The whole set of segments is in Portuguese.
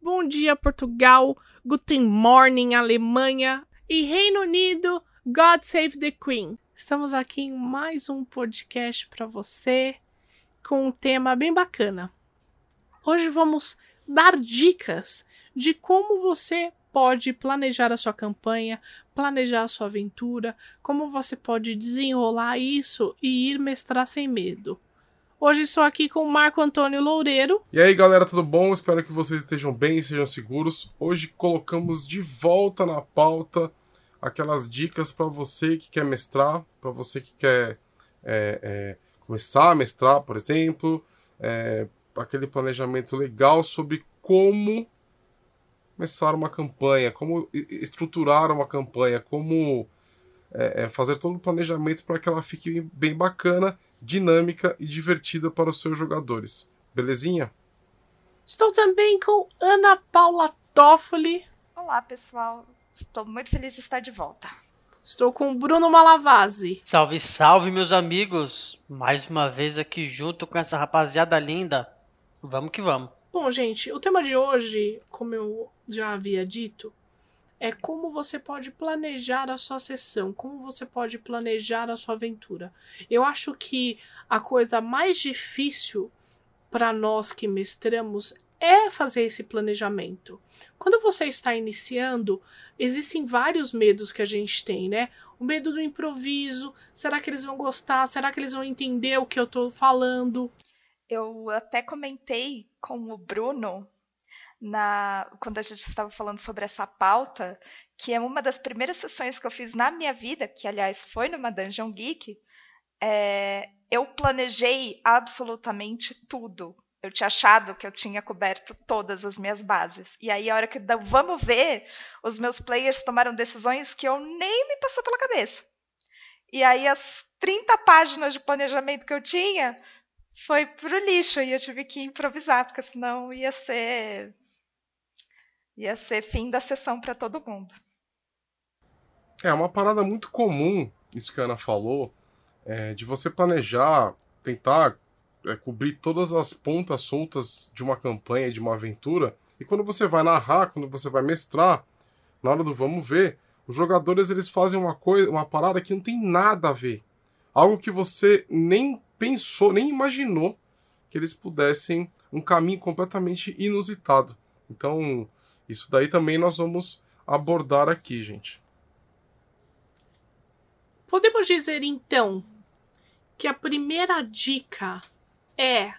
Bom dia, Portugal. Guten Morning, Alemanha. E Reino Unido, God Save the Queen. Estamos aqui em mais um podcast para você com um tema bem bacana. Hoje vamos dar dicas de como você pode planejar a sua campanha, planejar a sua aventura, como você pode desenrolar isso e ir mestrar sem medo. Hoje estou aqui com o Marco Antônio Loureiro. E aí, galera, tudo bom? Espero que vocês estejam bem e sejam seguros. Hoje colocamos de volta na pauta aquelas dicas para você que quer mestrar, para você que quer é, é, começar a mestrar, por exemplo, é, aquele planejamento legal sobre como começar uma campanha, como estruturar uma campanha, como é, é, fazer todo o planejamento para que ela fique bem bacana dinâmica e divertida para os seus jogadores. Belezinha? Estou também com Ana Paula Toffoli. Olá, pessoal. Estou muito feliz de estar de volta. Estou com Bruno Malavasi. Salve, salve, meus amigos! Mais uma vez aqui junto com essa rapaziada linda. Vamos que vamos. Bom, gente, o tema de hoje, como eu já havia dito, é como você pode planejar a sua sessão, como você pode planejar a sua aventura. Eu acho que a coisa mais difícil para nós que mestramos é fazer esse planejamento. Quando você está iniciando, existem vários medos que a gente tem, né? O medo do improviso, será que eles vão gostar? Será que eles vão entender o que eu estou falando? Eu até comentei com o Bruno na, quando a gente estava falando sobre essa pauta, que é uma das primeiras sessões que eu fiz na minha vida, que aliás foi numa Dungeon Geek, é, eu planejei absolutamente tudo. Eu tinha achado que eu tinha coberto todas as minhas bases. E aí, a hora que vamos ver, os meus players tomaram decisões que eu nem me passou pela cabeça. E aí, as 30 páginas de planejamento que eu tinha foi pro lixo e eu tive que improvisar, porque senão ia ser ia ser fim da sessão para todo mundo. É uma parada muito comum, isso que a Ana falou, é, de você planejar, tentar é, cobrir todas as pontas soltas de uma campanha, de uma aventura, e quando você vai narrar, quando você vai mestrar, na hora do vamos ver, os jogadores eles fazem uma coisa, uma parada que não tem nada a ver. Algo que você nem pensou, nem imaginou que eles pudessem um caminho completamente inusitado. Então, isso daí também nós vamos abordar aqui, gente. Podemos dizer então que a primeira dica é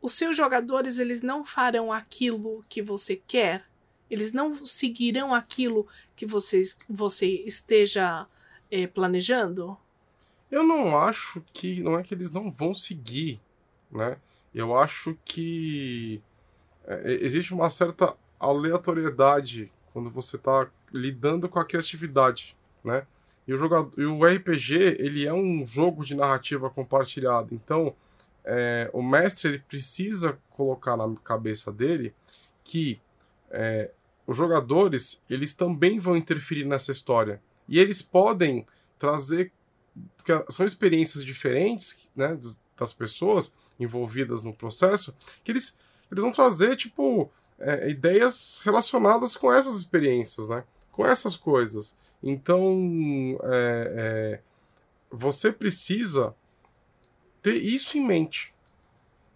os seus jogadores eles não farão aquilo que você quer, eles não seguirão aquilo que você, você esteja é, planejando? Eu não acho que não é que eles não vão seguir, né? Eu acho que é, existe uma certa aleatoriedade quando você está lidando com a criatividade, né? E o, jogador, e o RPG ele é um jogo de narrativa compartilhada, então é, o mestre ele precisa colocar na cabeça dele que é, os jogadores eles também vão interferir nessa história e eles podem trazer porque são experiências diferentes né, das pessoas envolvidas no processo que eles eles vão trazer, tipo, é, ideias relacionadas com essas experiências, né? Com essas coisas. Então, é, é, você precisa ter isso em mente.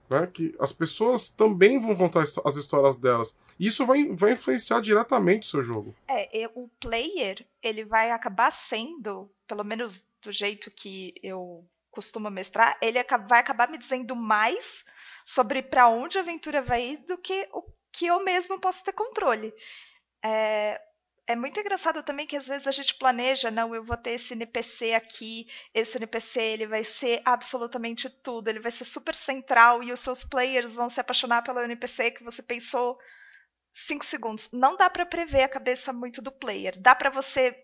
Né? Que as pessoas também vão contar as histórias delas. Isso vai, vai influenciar diretamente o seu jogo. É, o player, ele vai acabar sendo, pelo menos do jeito que eu costumo mestrar, ele vai acabar me dizendo mais sobre para onde a aventura vai ir do que o que eu mesmo posso ter controle. É, é muito engraçado também que às vezes a gente planeja, não, eu vou ter esse NPC aqui, esse NPC ele vai ser absolutamente tudo, ele vai ser super central e os seus players vão se apaixonar pelo NPC que você pensou cinco segundos. Não dá para prever a cabeça muito do player. Dá para você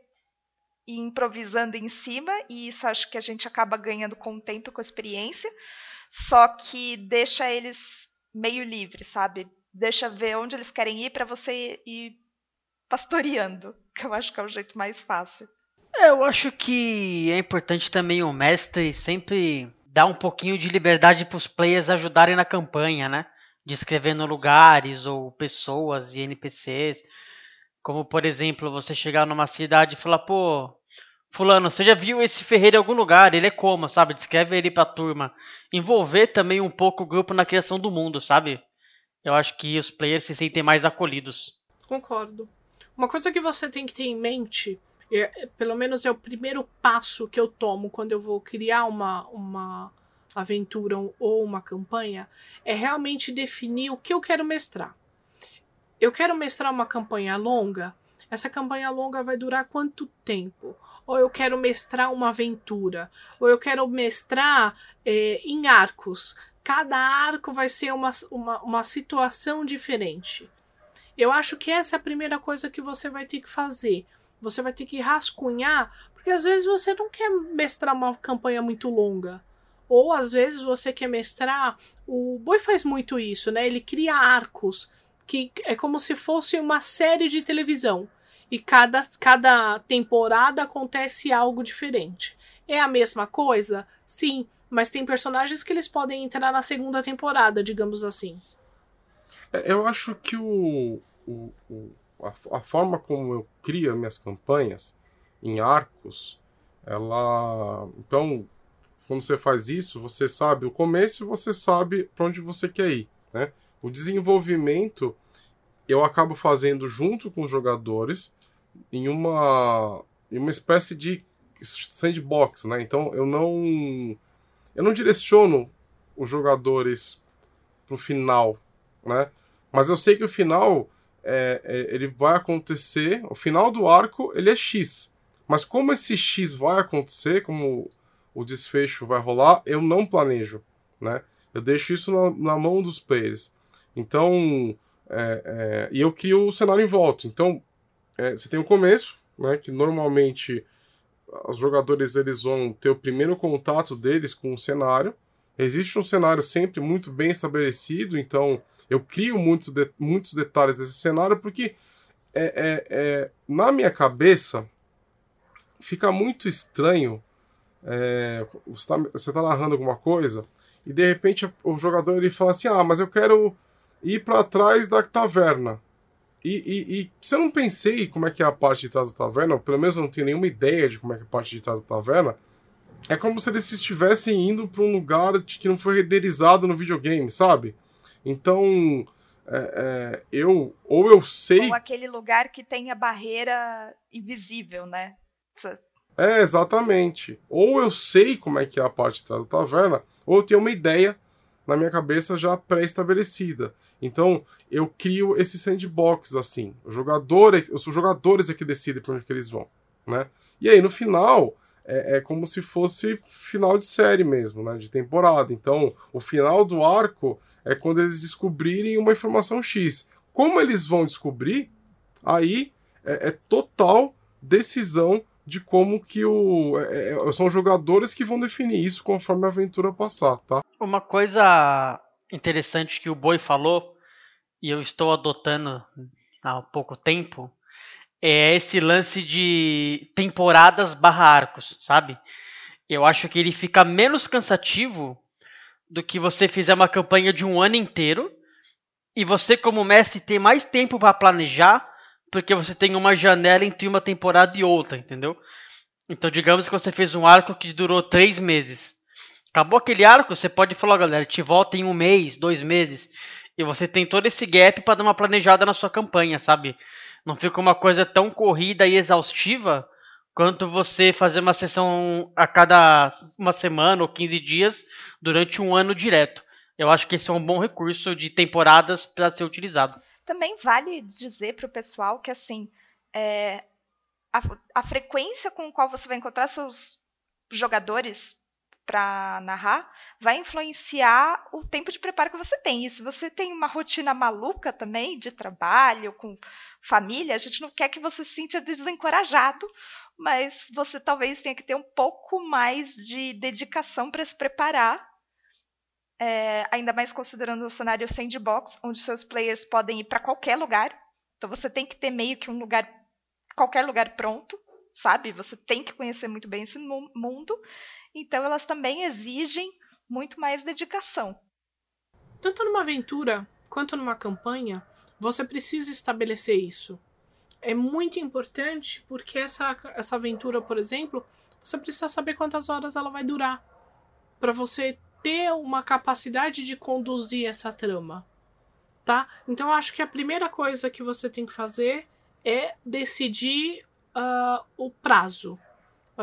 ir improvisando em cima e isso acho que a gente acaba ganhando com o tempo, com a experiência. Só que deixa eles meio livres, sabe? Deixa ver onde eles querem ir para você ir pastoreando, que eu acho que é o jeito mais fácil. É, eu acho que é importante também o mestre sempre dar um pouquinho de liberdade para os players ajudarem na campanha, né? Descrevendo lugares ou pessoas e NPCs. Como, por exemplo, você chegar numa cidade e falar, pô, Fulano, você já viu esse ferreiro em algum lugar? Ele é como, sabe? Descreve ele pra turma. Envolver também um pouco o grupo na criação do mundo, sabe? Eu acho que os players se sentem mais acolhidos. Concordo. Uma coisa que você tem que ter em mente, é, pelo menos é o primeiro passo que eu tomo quando eu vou criar uma, uma aventura ou uma campanha, é realmente definir o que eu quero mestrar. Eu quero mestrar uma campanha longa. Essa campanha longa vai durar quanto tempo? Ou eu quero mestrar uma aventura? Ou eu quero mestrar é, em arcos? Cada arco vai ser uma, uma, uma situação diferente. Eu acho que essa é a primeira coisa que você vai ter que fazer. Você vai ter que rascunhar, porque às vezes você não quer mestrar uma campanha muito longa. Ou às vezes você quer mestrar. O Boi faz muito isso, né? Ele cria arcos, que é como se fosse uma série de televisão. E cada, cada temporada acontece algo diferente. É a mesma coisa? Sim, mas tem personagens que eles podem entrar na segunda temporada, digamos assim. É, eu acho que o, o, o a, a, forma como eu crio minhas campanhas em arcos, ela. Então, quando você faz isso, você sabe o começo e você sabe para onde você quer ir. Né? O desenvolvimento eu acabo fazendo junto com os jogadores em uma, em uma espécie de sandbox, né? Então eu não eu não direciono os jogadores pro final, né? Mas eu sei que o final é, é, ele vai acontecer, o final do arco ele é X. Mas como esse X vai acontecer, como o desfecho vai rolar, eu não planejo, né? Eu deixo isso na, na mão dos players. Então, é, é e eu crio o cenário em volta. Então, é, você tem o começo, né? Que normalmente os jogadores eles vão ter o primeiro contato deles com o cenário. Existe um cenário sempre muito bem estabelecido, então eu crio muitos, de, muitos detalhes desse cenário porque é, é, é, na minha cabeça fica muito estranho. É, você está tá narrando alguma coisa e de repente o jogador ele fala assim: Ah, mas eu quero ir para trás da taverna. E, e, e, se eu não pensei como é que é a parte de trás da taverna, ou pelo menos eu não tenho nenhuma ideia de como é que é a parte de trás da taverna, é como se eles estivessem indo para um lugar que não foi renderizado no videogame, sabe? Então, é, é, eu ou eu sei. Ou aquele lugar que tem a barreira invisível, né? É, exatamente. Ou eu sei como é que é a parte de trás da taverna, ou eu tenho uma ideia na minha cabeça já pré-estabelecida. Então, eu crio esse sandbox assim. O jogador, é, os jogadores é que decidem para onde que eles vão, né? E aí, no final, é, é, como se fosse final de série mesmo, né? De temporada. Então, o final do arco é quando eles descobrirem uma informação X. Como eles vão descobrir, aí é, é total decisão de como que o. É, é são jogadores que vão definir isso conforme a aventura passar, tá? Uma coisa interessante que o Boi falou, e eu estou adotando há pouco tempo, é esse lance de temporadas barra arcos, sabe? Eu acho que ele fica menos cansativo do que você fizer uma campanha de um ano inteiro e você, como mestre, ter mais tempo para planejar, porque você tem uma janela entre uma temporada e outra, entendeu? Então, digamos que você fez um arco que durou três meses. Acabou aquele arco, você pode falar, galera, te volta em um mês, dois meses, e você tem todo esse gap para dar uma planejada na sua campanha, sabe? Não fica uma coisa tão corrida e exaustiva quanto você fazer uma sessão a cada uma semana ou 15 dias durante um ano direto. Eu acho que esse é um bom recurso de temporadas para ser utilizado. Também vale dizer para o pessoal que assim é, a, a frequência com qual você vai encontrar seus jogadores para narrar vai influenciar o tempo de preparo que você tem. E se você tem uma rotina maluca também de trabalho, com família, a gente não quer que você se sinta desencorajado, mas você talvez tenha que ter um pouco mais de dedicação para se preparar. É, ainda mais considerando o cenário sandbox, onde seus players podem ir para qualquer lugar. Então você tem que ter meio que um lugar, qualquer lugar pronto, sabe? Você tem que conhecer muito bem esse mundo. Então elas também exigem muito mais dedicação. Tanto numa aventura quanto numa campanha, você precisa estabelecer isso. É muito importante porque essa, essa aventura, por exemplo, você precisa saber quantas horas ela vai durar para você ter uma capacidade de conduzir essa trama, tá? Então acho que a primeira coisa que você tem que fazer é decidir uh, o prazo.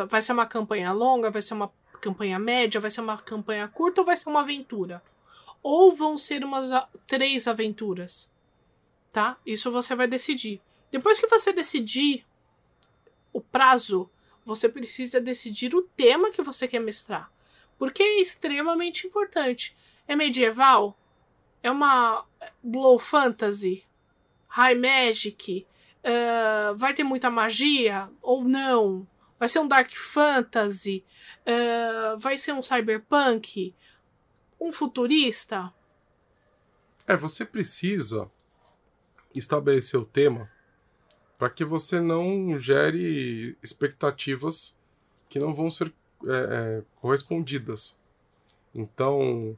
Vai ser uma campanha longa, vai ser uma campanha média, vai ser uma campanha curta ou vai ser uma aventura? Ou vão ser umas três aventuras? tá? Isso você vai decidir. Depois que você decidir o prazo, você precisa decidir o tema que você quer mestrar. Porque é extremamente importante. É medieval? É uma low fantasy? High magic? Uh, vai ter muita magia ou não? Vai ser um dark fantasy? Uh, vai ser um cyberpunk? Um futurista? É, você precisa estabelecer o tema para que você não gere expectativas que não vão ser é, é, correspondidas. Então,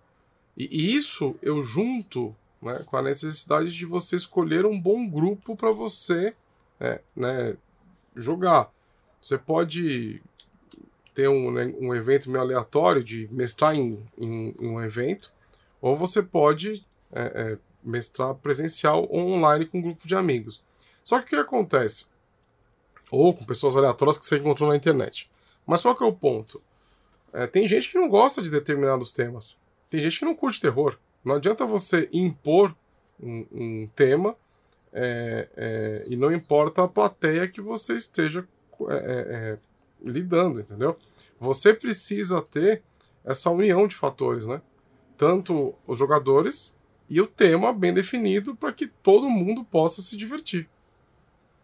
e, isso eu junto né, com a necessidade de você escolher um bom grupo para você é, né, jogar. Você pode ter um, né, um evento meio aleatório de mestrar em, em, em um evento, ou você pode é, é mestrar presencial ou online com um grupo de amigos. Só que o que acontece? Ou com pessoas aleatórias que você encontrou na internet. Mas qual que é o ponto? É, tem gente que não gosta de determinados temas. Tem gente que não curte terror. Não adianta você impor um, um tema é, é, e não importa a plateia que você esteja é, é, é, lidando, entendeu? Você precisa ter essa união de fatores, né? Tanto os jogadores e o tema bem definido para que todo mundo possa se divertir.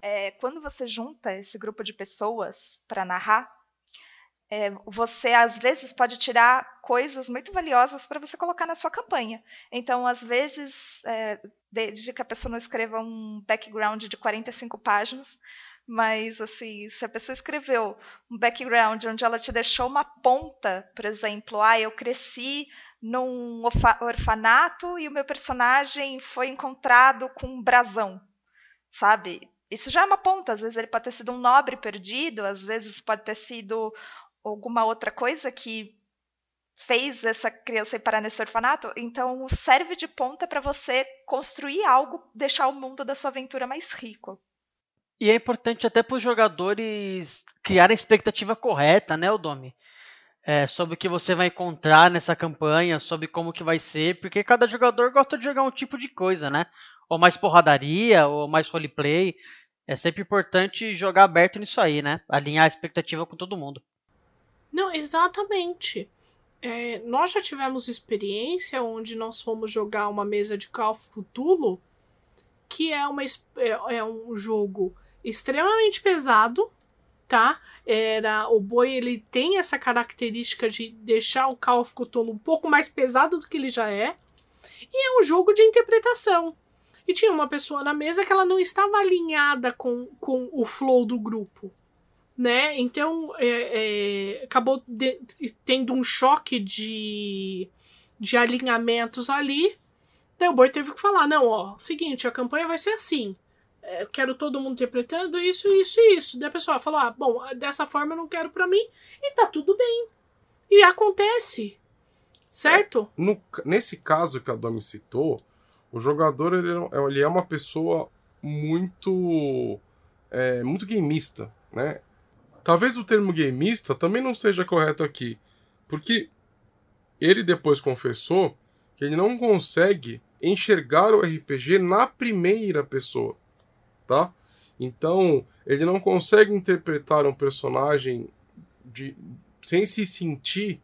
É, quando você junta esse grupo de pessoas para narrar, é, você às vezes pode tirar coisas muito valiosas para você colocar na sua campanha. Então, às vezes, é, desde que a pessoa não escreva um background de 45 páginas, mas assim, se a pessoa escreveu um background onde ela te deixou uma ponta, por exemplo, ah, eu cresci num orfanato e o meu personagem foi encontrado com um brasão, sabe? Isso já é uma ponta, às vezes ele pode ter sido um nobre perdido, às vezes pode ter sido alguma outra coisa que fez essa criança ir parar nesse orfanato. Então serve de ponta para você construir algo, deixar o mundo da sua aventura mais rico. E é importante até para os jogadores criar a expectativa correta, né, Odomi? é, sobre o que você vai encontrar nessa campanha, sobre como que vai ser, porque cada jogador gosta de jogar um tipo de coisa, né? Ou mais porradaria, ou mais roleplay. É sempre importante jogar aberto nisso aí, né? Alinhar a expectativa com todo mundo. Não, exatamente. É, nós já tivemos experiência onde nós fomos jogar uma mesa de Call of Cthulhu, que é, uma, é, é um jogo extremamente pesado, tá? Era o boi ele tem essa característica de deixar o Call of Cthulhu um pouco mais pesado do que ele já é. E é um jogo de interpretação. E tinha uma pessoa na mesa que ela não estava alinhada com, com o flow do grupo. Né? Então é, é, acabou de, tendo um choque de, de alinhamentos ali. Daí o boi teve que falar: não, ó, seguinte, a campanha vai ser assim eu quero todo mundo interpretando isso, isso e isso. Daí a pessoa falou: ah, bom, dessa forma eu não quero para mim, e tá tudo bem. E acontece. Certo? É, no, nesse caso que a Domi citou, o jogador ele, é, ele é uma pessoa muito. É, muito gameista, né? Talvez o termo gameista também não seja correto aqui, porque ele depois confessou que ele não consegue enxergar o RPG na primeira pessoa tá? Então, ele não consegue interpretar um personagem de, sem se sentir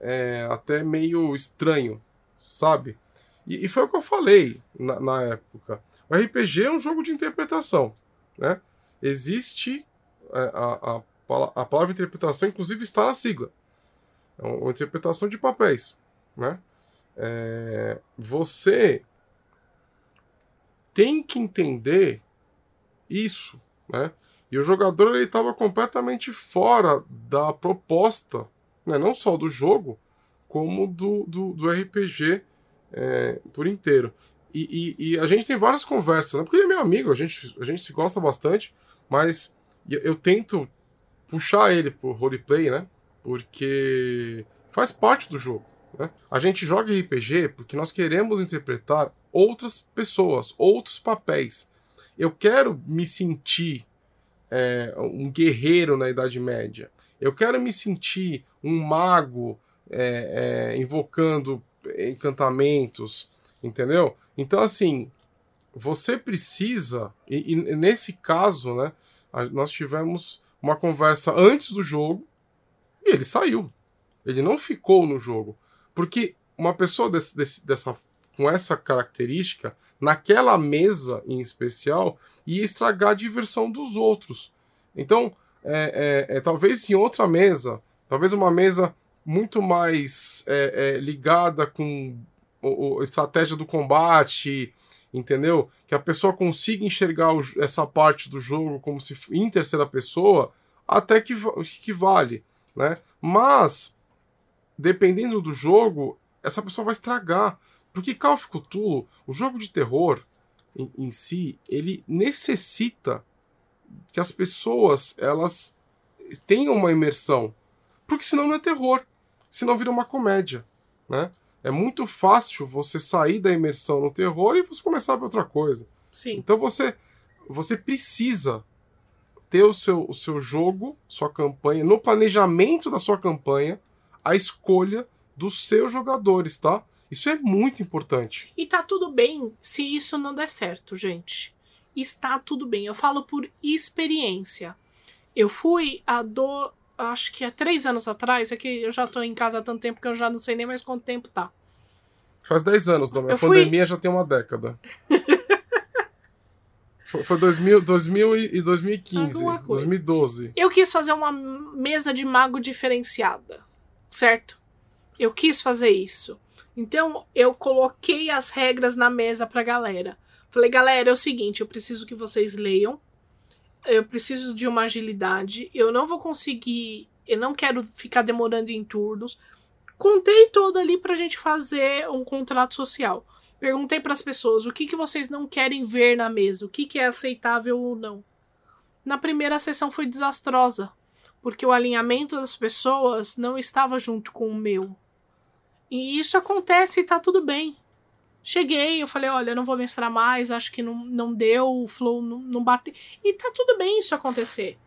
é, até meio estranho, sabe? E, e, foi o que eu falei na, na época. O RPG é um jogo de interpretação, né? Existe é, a, a, a palavra interpretação, inclusive, está na sigla. É uma interpretação de papéis, né? É, você tem que entender isso, né? E o jogador ele estava completamente fora da proposta, né? não só do jogo, como do, do, do RPG é, por inteiro. E, e, e, a gente tem várias conversas, né? porque ele é meu amigo, a gente, a gente se gosta bastante, mas eu, eu tento puxar ele pro roleplay, né? Porque faz parte do jogo. Né? A gente joga RPG porque nós queremos interpretar outras pessoas, outros papéis. Eu quero me sentir é, um guerreiro na Idade Média. Eu quero me sentir um mago é, é, invocando encantamentos, entendeu? Então, assim, você precisa, e, e, nesse caso, né, nós tivemos uma conversa antes do jogo e ele saiu. Ele não ficou no jogo. Porque uma pessoa desse, desse, dessa, com essa característica, naquela mesa em especial, ia estragar a diversão dos outros. Então, é, é, é talvez em outra mesa, talvez uma mesa muito mais é, é, ligada com a estratégia do combate, entendeu? Que a pessoa consiga enxergar o, essa parte do jogo como se em terceira pessoa, até que, que vale, né? Mas dependendo do jogo, essa pessoa vai estragar, porque Call of Cthulhu, o jogo de terror em, em si, ele necessita que as pessoas elas tenham uma imersão, porque senão não é terror senão vira uma comédia, né? É muito fácil você sair da imersão no terror e você começar a ver outra coisa. Sim. Então você você precisa ter o seu, o seu jogo, sua campanha, no planejamento da sua campanha, a escolha dos seus jogadores, tá? Isso é muito importante. E tá tudo bem se isso não der certo, gente. Está tudo bem. Eu falo por experiência. Eu fui a do acho que há três anos atrás, é que eu já tô em casa há tanto tempo que eu já não sei nem mais quanto tempo tá. Faz 10 anos, Dom. A fui... pandemia já tem uma década. foi, foi 2000, 2000 e 2015, 2012. Eu quis fazer uma mesa de mago diferenciada, certo? Eu quis fazer isso. Então, eu coloquei as regras na mesa pra galera. Falei, galera, é o seguinte, eu preciso que vocês leiam eu preciso de uma agilidade, eu não vou conseguir, eu não quero ficar demorando em turnos. Contei todo ali pra gente fazer um contrato social. Perguntei para as pessoas o que, que vocês não querem ver na mesa, o que, que é aceitável ou não. Na primeira sessão foi desastrosa, porque o alinhamento das pessoas não estava junto com o meu. E isso acontece e tá tudo bem. Cheguei, eu falei, olha, não vou mestrar mais, acho que não, não deu, o flow não, não bateu. E tá tudo bem isso acontecer.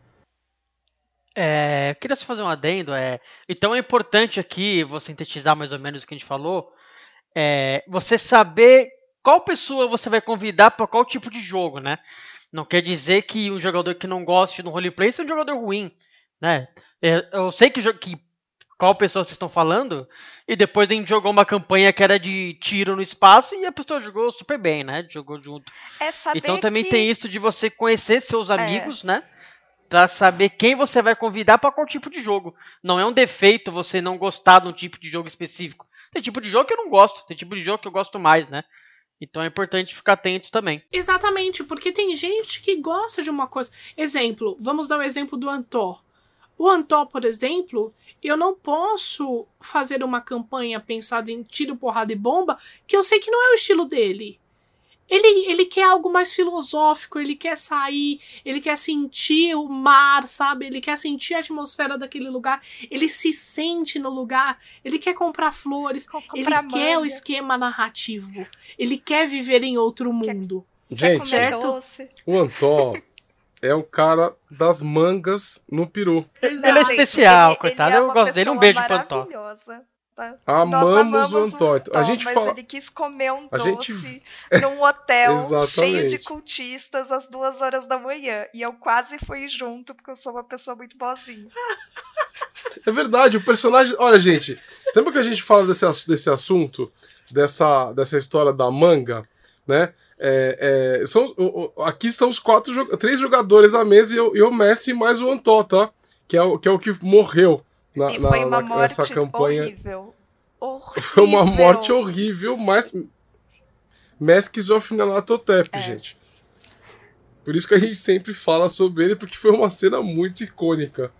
É, eu queria só fazer um adendo. É, então é importante aqui, vou sintetizar mais ou menos o que a gente falou, é, você saber qual pessoa você vai convidar para qual tipo de jogo, né? Não quer dizer que um jogador que não goste do roleplay seja um jogador ruim, né? É, eu sei que, que qual pessoa vocês estão falando, e depois a gente jogou uma campanha que era de tiro no espaço e a pessoa jogou super bem, né? Jogou junto. É então também que... tem isso de você conhecer seus é. amigos, é. né? Pra saber quem você vai convidar para qual tipo de jogo. Não é um defeito você não gostar de um tipo de jogo específico. Tem tipo de jogo que eu não gosto, tem tipo de jogo que eu gosto mais, né? Então é importante ficar atento também. Exatamente, porque tem gente que gosta de uma coisa. Exemplo, vamos dar o um exemplo do Antor. O Antó, por exemplo, eu não posso fazer uma campanha pensada em tiro, porrada e bomba, que eu sei que não é o estilo dele. Ele, ele quer algo mais filosófico, ele quer sair, ele quer sentir o mar, sabe? Ele quer sentir a atmosfera daquele lugar, ele se sente no lugar, ele quer comprar flores, comprar ele manga. quer o esquema narrativo, ele quer viver em outro mundo. Quer, Gente, certo? Doce. o Antó, é o cara das mangas no peru. Exato. Ele é especial, ele, coitado. Ele é eu gosto dele. Um beijo pro Antó. Amamos o Antó. A gente mas fala. ele quis comer um A doce gente- num hotel cheio de cultistas às duas horas da manhã. E eu quase fui junto, porque eu sou uma pessoa muito boazinha. É verdade, o personagem. Olha, gente, sempre que a gente fala desse, desse assunto, dessa, dessa história da manga, né? é, é, são, aqui estão os quatro, três jogadores na mesa e, eu- e o Messi mais o Antó, tá? Que é o que, é o que morreu na, e na- foi uma na- morte nessa campanha. horrível. horrível. Foi uma morte horrível, mas. Mesques of Nanatotep, É. gente. Por isso que a gente sempre fala sobre ele, porque foi uma cena muito icônica.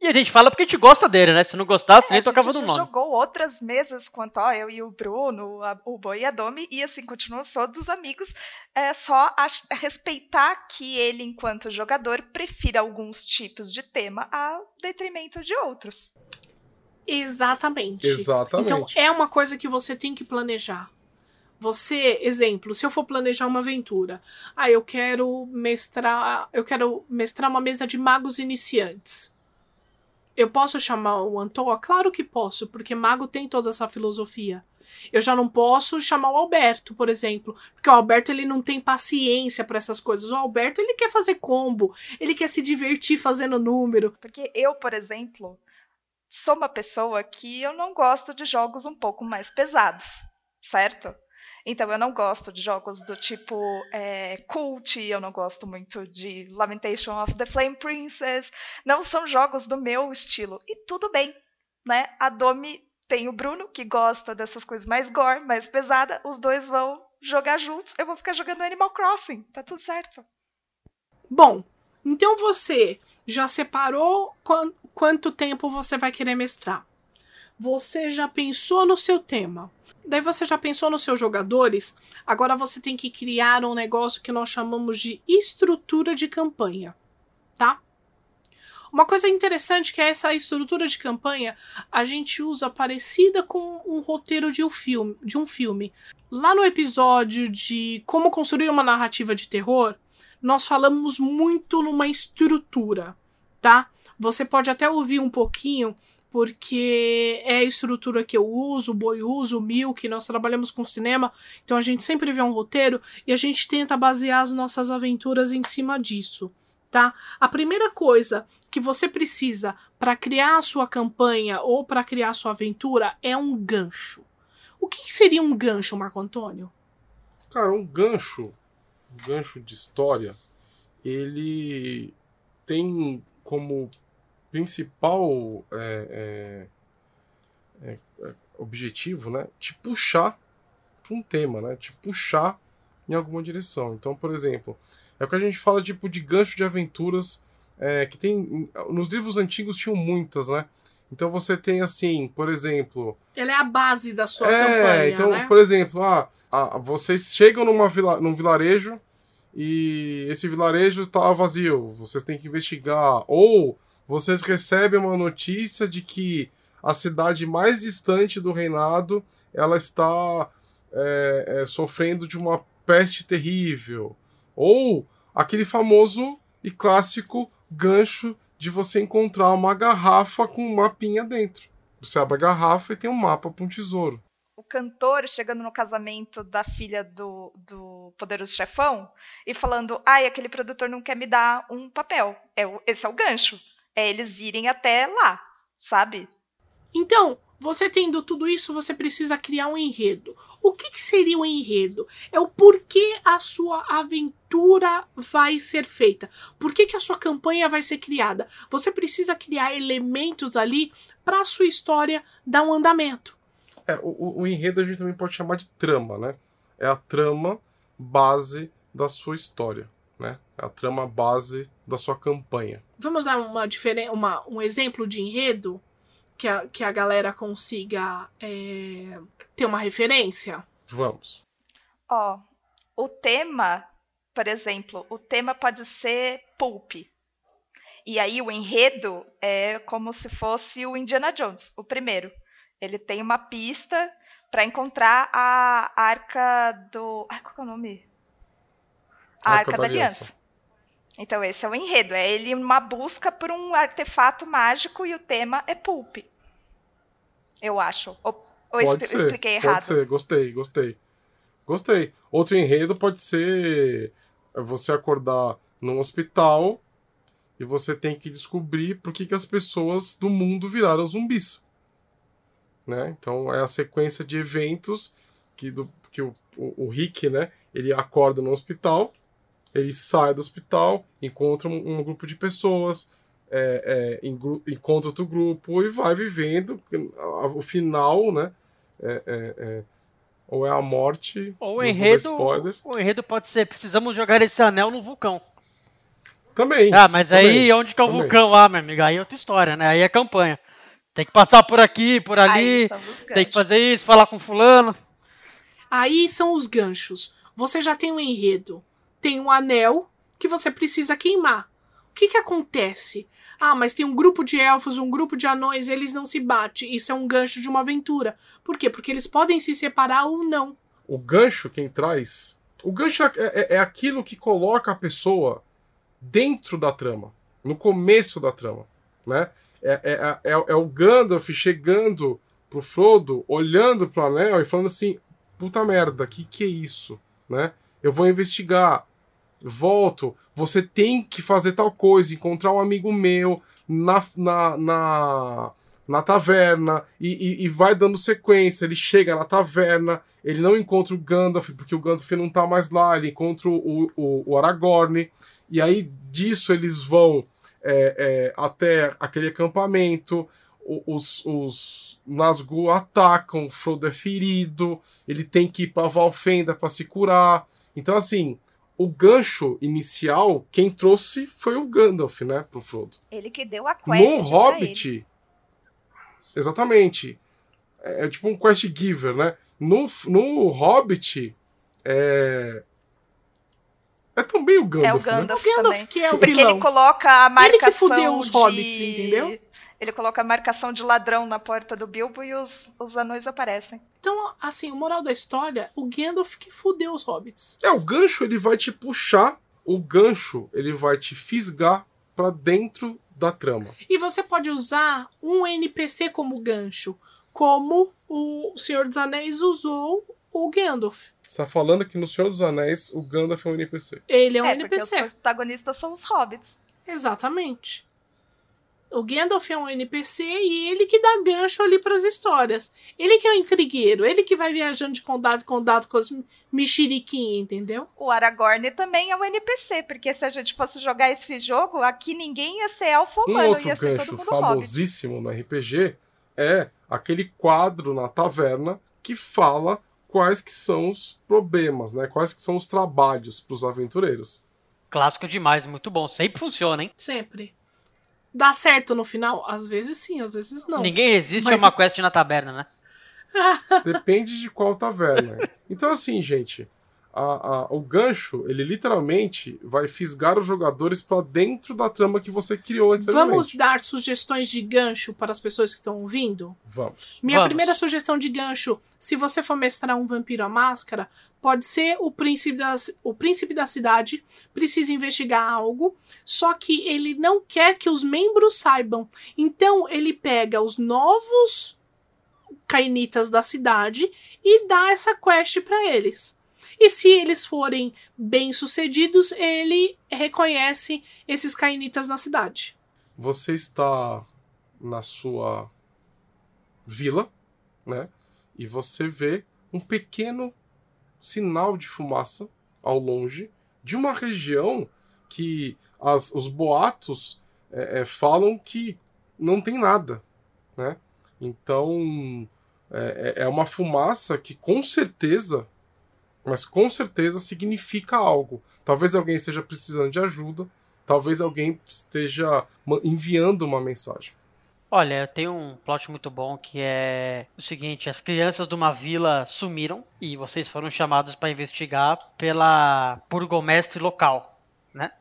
E a gente fala porque a gente gosta dele, né? Se não gostasse, É, nem a tocava gente no nome. jogou outras mesas quanto ó, eu e o Bruno, a- o Boi e a Domi, e assim, continuam todos amigos. É só ach- respeitar que ele, enquanto jogador, prefira alguns tipos de tema a detrimento de outros. Exatamente. Exatamente. Então é uma coisa que você tem que planejar. Você, exemplo, se eu for planejar uma aventura, ah, eu quero mestrar, eu quero mestrar uma mesa de magos iniciantes. Eu posso chamar o Antoa? Claro que posso, porque mago tem toda essa filosofia. Eu já não posso chamar o Alberto, por exemplo, porque o Alberto ele não tem paciência para essas coisas. O Alberto ele quer fazer combo, ele quer se divertir fazendo número. Porque eu, por exemplo, sou uma pessoa que eu não gosto de jogos um pouco mais pesados, certo? Então eu não gosto de jogos do tipo é, Cult, eu não gosto muito de Lamentation of the Flame Princess. Não são jogos do meu estilo. E tudo bem, né? A Domi tem o Bruno, que gosta dessas coisas mais gore, mais pesada. Os dois vão jogar juntos. Eu vou ficar jogando Animal Crossing. Tá tudo certo. Bom, então você já separou quan- quanto tempo você vai querer mestrar? Você já pensou no seu tema? Daí você já pensou nos seus jogadores? Agora você tem que criar um negócio que nós chamamos de estrutura de campanha, tá? Uma coisa interessante que é essa estrutura de campanha, a gente usa parecida com um roteiro de um filme, de um filme. Lá no episódio de como construir uma narrativa de terror, nós falamos muito numa estrutura, tá? Você pode até ouvir um pouquinho, porque é a estrutura que eu uso, o Boi usa, o Milk, nós trabalhamos com cinema, então a gente sempre vê um roteiro e a gente tenta basear as nossas aventuras em cima disso, tá? A primeira coisa que você precisa para criar a sua campanha ou para criar a sua aventura é um gancho. O que que seria um gancho, Marco Antônio? Cara, um gancho, um gancho de história, ele tem como principal é, é, é, objetivo, né, te puxar para um tema, né, te puxar em alguma direção. Então, por exemplo, é o que a gente fala tipo de gancho de aventuras é, que tem nos livros antigos tinham muitas, né? Então você tem assim, por exemplo, Ela é a base da sua é, campanha, então, né? por exemplo, ah, ah, vocês chegam numa vila, num vilarejo e esse vilarejo está vazio, vocês têm que investigar. Ou vocês recebem uma notícia de que a cidade mais distante do reinado ela está é, é, sofrendo de uma peste terrível. Ou aquele famoso e clássico gancho de você encontrar uma garrafa com um mapinha dentro. Você abre a garrafa e tem um mapa para um tesouro. O cantor chegando no casamento da filha do, do poderoso chefão e falando: ai, aquele produtor não quer me dar um papel. É, esse é o gancho. É eles irem até lá, sabe? Então, você tendo tudo isso, você precisa criar um enredo. O que, que seria o enredo? É o porquê a sua aventura vai ser feita. Por que, que a sua campanha vai ser criada? Você precisa criar elementos ali para a sua história dar um andamento. É, o, o- o enredo a gente também pode chamar de trama, né? É a trama base da sua história, né? É a trama base da sua campanha. Vamos dar uma diferen uma, um exemplo de enredo que a, que a galera consiga é, ter uma referência? Vamos. Ó, o tema, por exemplo, o tema pode ser pulp. E aí o enredo é como se fosse o Indiana Jones, o primeiro. Ele tem uma pista para encontrar a arca do. Ai, qual é o nome? A Arca, da, Aliança. Então esse é o enredo, é ele uma busca por um artefato mágico e o tema é pulp. eu acho. Ou, ou Pode expli- ser, expliquei errado. pode ser, gostei, gostei. Gostei. Outro enredo pode ser você acordar num hospital e você tem que descobrir por que, que as pessoas do mundo viraram zumbis. Né? Então é a sequência de eventos que, do, que o, o, o Rick, né, ele acorda no hospital, ele sai do hospital, encontra um, um grupo de pessoas, é, é, encontra outro grupo e vai vivendo o final, né? é, é, é, ou é a morte. Ou o enredo, spoiler. o enredo pode ser, precisamos jogar esse anel no vulcão. Também. Ah, mas aí também, onde que é o também. vulcão lá, meu amigo? Aí é outra história, né? Aí é campanha. Tem que passar por aqui, por ali, Aí tem que fazer isso, falar com fulano. Aí são os ganchos. Você já tem um enredo. Tem um anel que você precisa queimar. O que que acontece? Ah, mas tem um grupo de elfos, um grupo de anões, eles não se batem. Isso é um gancho de uma aventura. Por quê? Porque eles podem se separar ou não. O gancho, quem traz. O gancho é, é- é aquilo que coloca a pessoa dentro da trama, no começo da trama, né? É, é, é, é o Gandalf chegando pro Frodo, olhando pro anel e falando assim: puta merda, que que é isso, né? Eu vou investigar, volto, você tem que fazer tal coisa, encontrar um amigo meu na, na, na, na taverna e, e- e vai dando sequência. Ele chega na taverna, ele não encontra o Gandalf, porque o Gandalf não tá mais lá, ele encontra o, o, o Aragorn, e aí disso eles vão é, é, até aquele acampamento. Os, os Nazgûl atacam, Frodo é ferido, ele tem que ir pra Valfenda pra se curar. Então, assim, o gancho inicial, quem trouxe foi o Gandalf, né, pro Frodo. Ele que deu a quest. No ele. Hobbit, exatamente. É, é tipo um quest giver, né? No, no Hobbit, é. É também o É o Gandalf, né? Gandalf, O Gandalf também. que é o Porque vilão. ele coloca a Ele marcação que fudeu os de... hobbits, entendeu? Ele coloca a marcação de ladrão na porta do Bilbo e os, os anões aparecem. Então, assim, o moral da história, o Gandalf que fudeu os hobbits. É, o gancho ele vai te puxar, o gancho ele vai te fisgar pra dentro da trama. E você pode usar um NPC como gancho, como o Senhor dos Anéis usou o Gandalf. Você tá falando que no Senhor dos Anéis o Gandalf é um NPC. Ele é um é, porque os NPC. protagonistas são os hobbits. Exatamente. O Gandalf é um NPC e ele que dá gancho ali pras histórias. Ele que é o intrigueiro, ele que vai viajando de condado em condado com os mexeriquinhos, entendeu? O Aragorn também é um NPC, porque se a gente fosse jogar esse jogo, aqui ninguém ia ser elfo Um humano, outro ia ser todo gancho mundo hobbit. famosíssimo no RPG é aquele quadro na taverna que fala quais que são os problemas, né? Quais que são os trabalhos para os aventureiros. Clássico demais, muito bom. Sempre funciona, hein? Sempre. Dá certo no final? Às vezes sim, às vezes não. Ninguém resiste Mas- a uma quest na taberna, né? Depende de qual taverna. Então, assim, gente, a- a- o gancho, ele literalmente vai fisgar os jogadores para dentro da trama que você criou anteriormente. Vamos dar sugestões de gancho para as pessoas que estão ouvindo? Vamos. Minha Vamos. primeira sugestão de gancho, se você for mestrar um vampiro à máscara, pode ser o príncipe, da, o príncipe da cidade precisa investigar algo, só que ele não quer que os membros saibam. Então ele pega os novos cainitas da cidade e dá essa quest para eles. E se eles forem bem-sucedidos, ele reconhece esses cainitas na cidade. Você está na sua vila, né? E você vê um pequeno sinal de fumaça ao longe de uma região que as, os boatos é, é, falam que não tem nada, né? Então é, é é uma fumaça que com certeza, mas com certeza significa algo. Talvez alguém esteja precisando de ajuda, talvez alguém esteja enviando uma mensagem. Olha, tem um plot muito bom que é o seguinte: as crianças de uma vila sumiram e vocês foram chamados para investigar pela burgomestre local, né?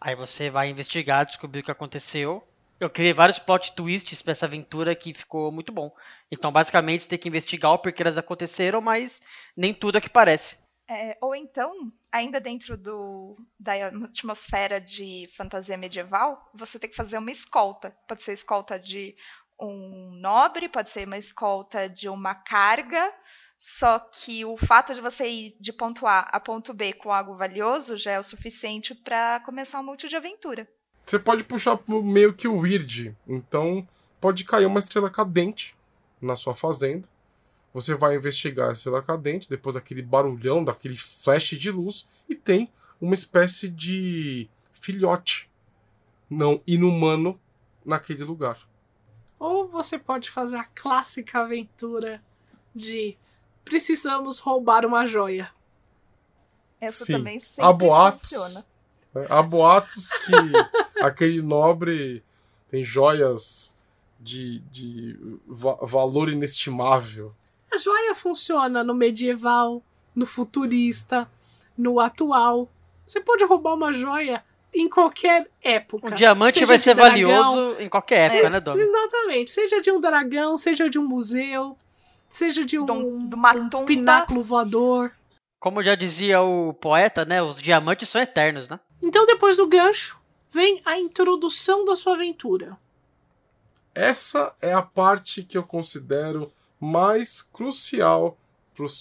Aí você vai investigar, descobrir o que aconteceu. Eu criei vários plot twists para essa aventura que ficou muito bom. Então, basicamente, você tem que investigar o porquê elas aconteceram, mas nem tudo é que parece. É, ou então, ainda dentro do, da atmosfera de fantasia medieval, você tem que fazer uma escolta. Pode ser escolta de um nobre, pode ser uma escolta de uma carga, só que o fato de você ir de ponto A a ponto B com algo valioso já é o suficiente para começar um multi de aventura. Você pode puxar meio que o weird. Então, pode cair uma estrela cadente na sua fazenda. Você vai investigar a estrela cadente, depois daquele barulhão, daquele flash de luz, e tem uma espécie de filhote não inumano naquele lugar. Ou você pode fazer a clássica aventura de precisamos roubar uma joia. Essa Sim. também sempre Há boatos, funciona. né? Há boatos que aquele nobre tem joias de, de va- valor inestimável. A joia funciona no medieval, no futurista, no atual. Você pode roubar uma joia em qualquer época. Um diamante Seja vai ser dragão, valioso em qualquer época, né, Dona? Exatamente. Seja de um dragão, seja de um museu, seja de um, De um- pináculo voador. Como já dizia o poeta, né? Os diamantes são eternos, né? Então, depois do gancho, vem a introdução da sua aventura. Essa é a parte que eu considero mais crucial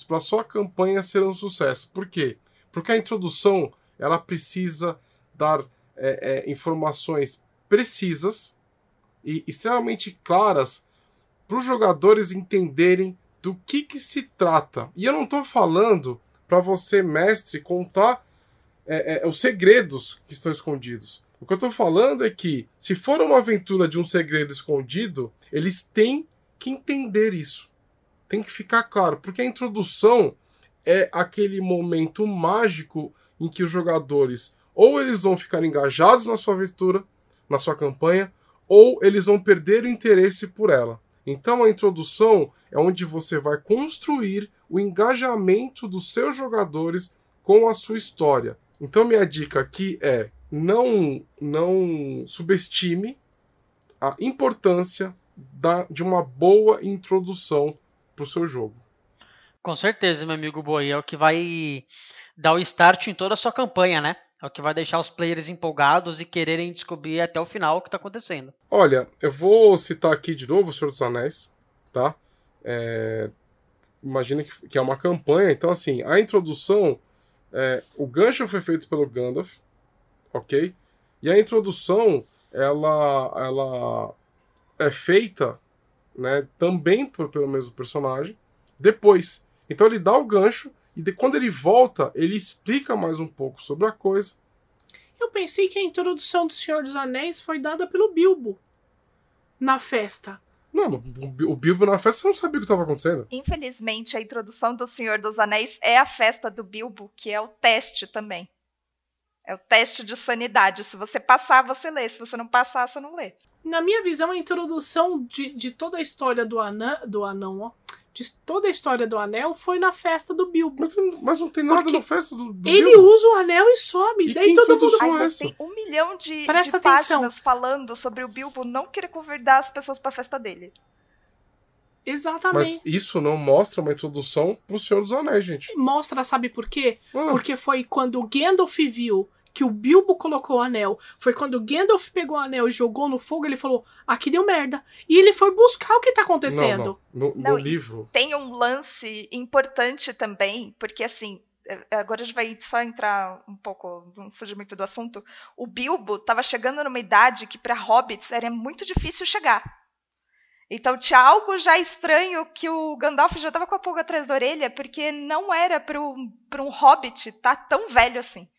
para sua campanha ser um sucesso. Por quê? Porque a introdução ela precisa dar é, é, informações precisas e extremamente claras para os jogadores entenderem do que, que se trata. E eu não estou falando para você, mestre, contar é, é, os segredos que estão escondidos. O que eu estou falando é que, se for uma aventura de um segredo escondido, eles têm que entender isso. Tem que ficar claro, porque a introdução é aquele momento mágico em que os jogadores ou eles vão ficar engajados na sua aventura, na sua campanha, ou eles vão perder o interesse por ela. Então a introdução é onde você vai construir o engajamento dos seus jogadores com a sua história. Então minha dica aqui é não não subestime a importância da, de uma boa introdução para o seu jogo. Com certeza, meu amigo Boi. É o que vai dar o start em toda a sua campanha, né? É o que vai deixar os players empolgados e quererem descobrir até o final o que está acontecendo. Olha, eu vou citar aqui de novo o Senhor dos Anéis, tá? É, imagina que, que é uma campanha, então assim, a introdução, é, o gancho foi feito pelo Gandalf, ok? E a introdução, ela, ela é feita, né, também por- pelo mesmo personagem, depois. Então ele dá o gancho e de, quando ele volta, ele explica mais um pouco sobre a coisa. Eu pensei que a introdução do Senhor dos Anéis foi dada pelo Bilbo na festa. Não, o, o Bilbo na festa você não sabia o que estava acontecendo. Infelizmente, a introdução do Senhor dos Anéis é a festa do Bilbo, que é o teste também. É o teste de sanidade. Se você passar, você lê. Se você não passar, você não lê. Na minha visão, a introdução de, de toda a história do, anã, do anão, ó, de toda a história do anel foi na festa do Bilbo. Mas, mas não tem nada Porque na festa do, do Ele Bilbo. usa o anel e some. E daí todo mundo. é essa? tem um milhão de, Presta de atenção. páginas falando sobre o Bilbo não querer convidar as pessoas pra festa dele. Mas Exatamente. isso não mostra uma introdução pro Senhor dos Anéis, gente. Mostra, sabe por quê? Ah, Porque foi quando o Gandalf viu que o Bilbo colocou o anel. Foi quando o Gandalf pegou o anel e jogou no fogo, ele falou: aqui deu merda. E ele foi buscar o que tá acontecendo. não, não. No, Não, no livro. Tem um lance importante também, porque assim, é- agora a gente vai só entrar um pouco, não fugir muito do assunto. O Bilbo tava chegando numa idade que para hobbits era muito difícil chegar. Então tinha algo já estranho que o Gandalf já tava com a pulga atrás da orelha, porque não era para um, pra um hobbit tá tão velho assim.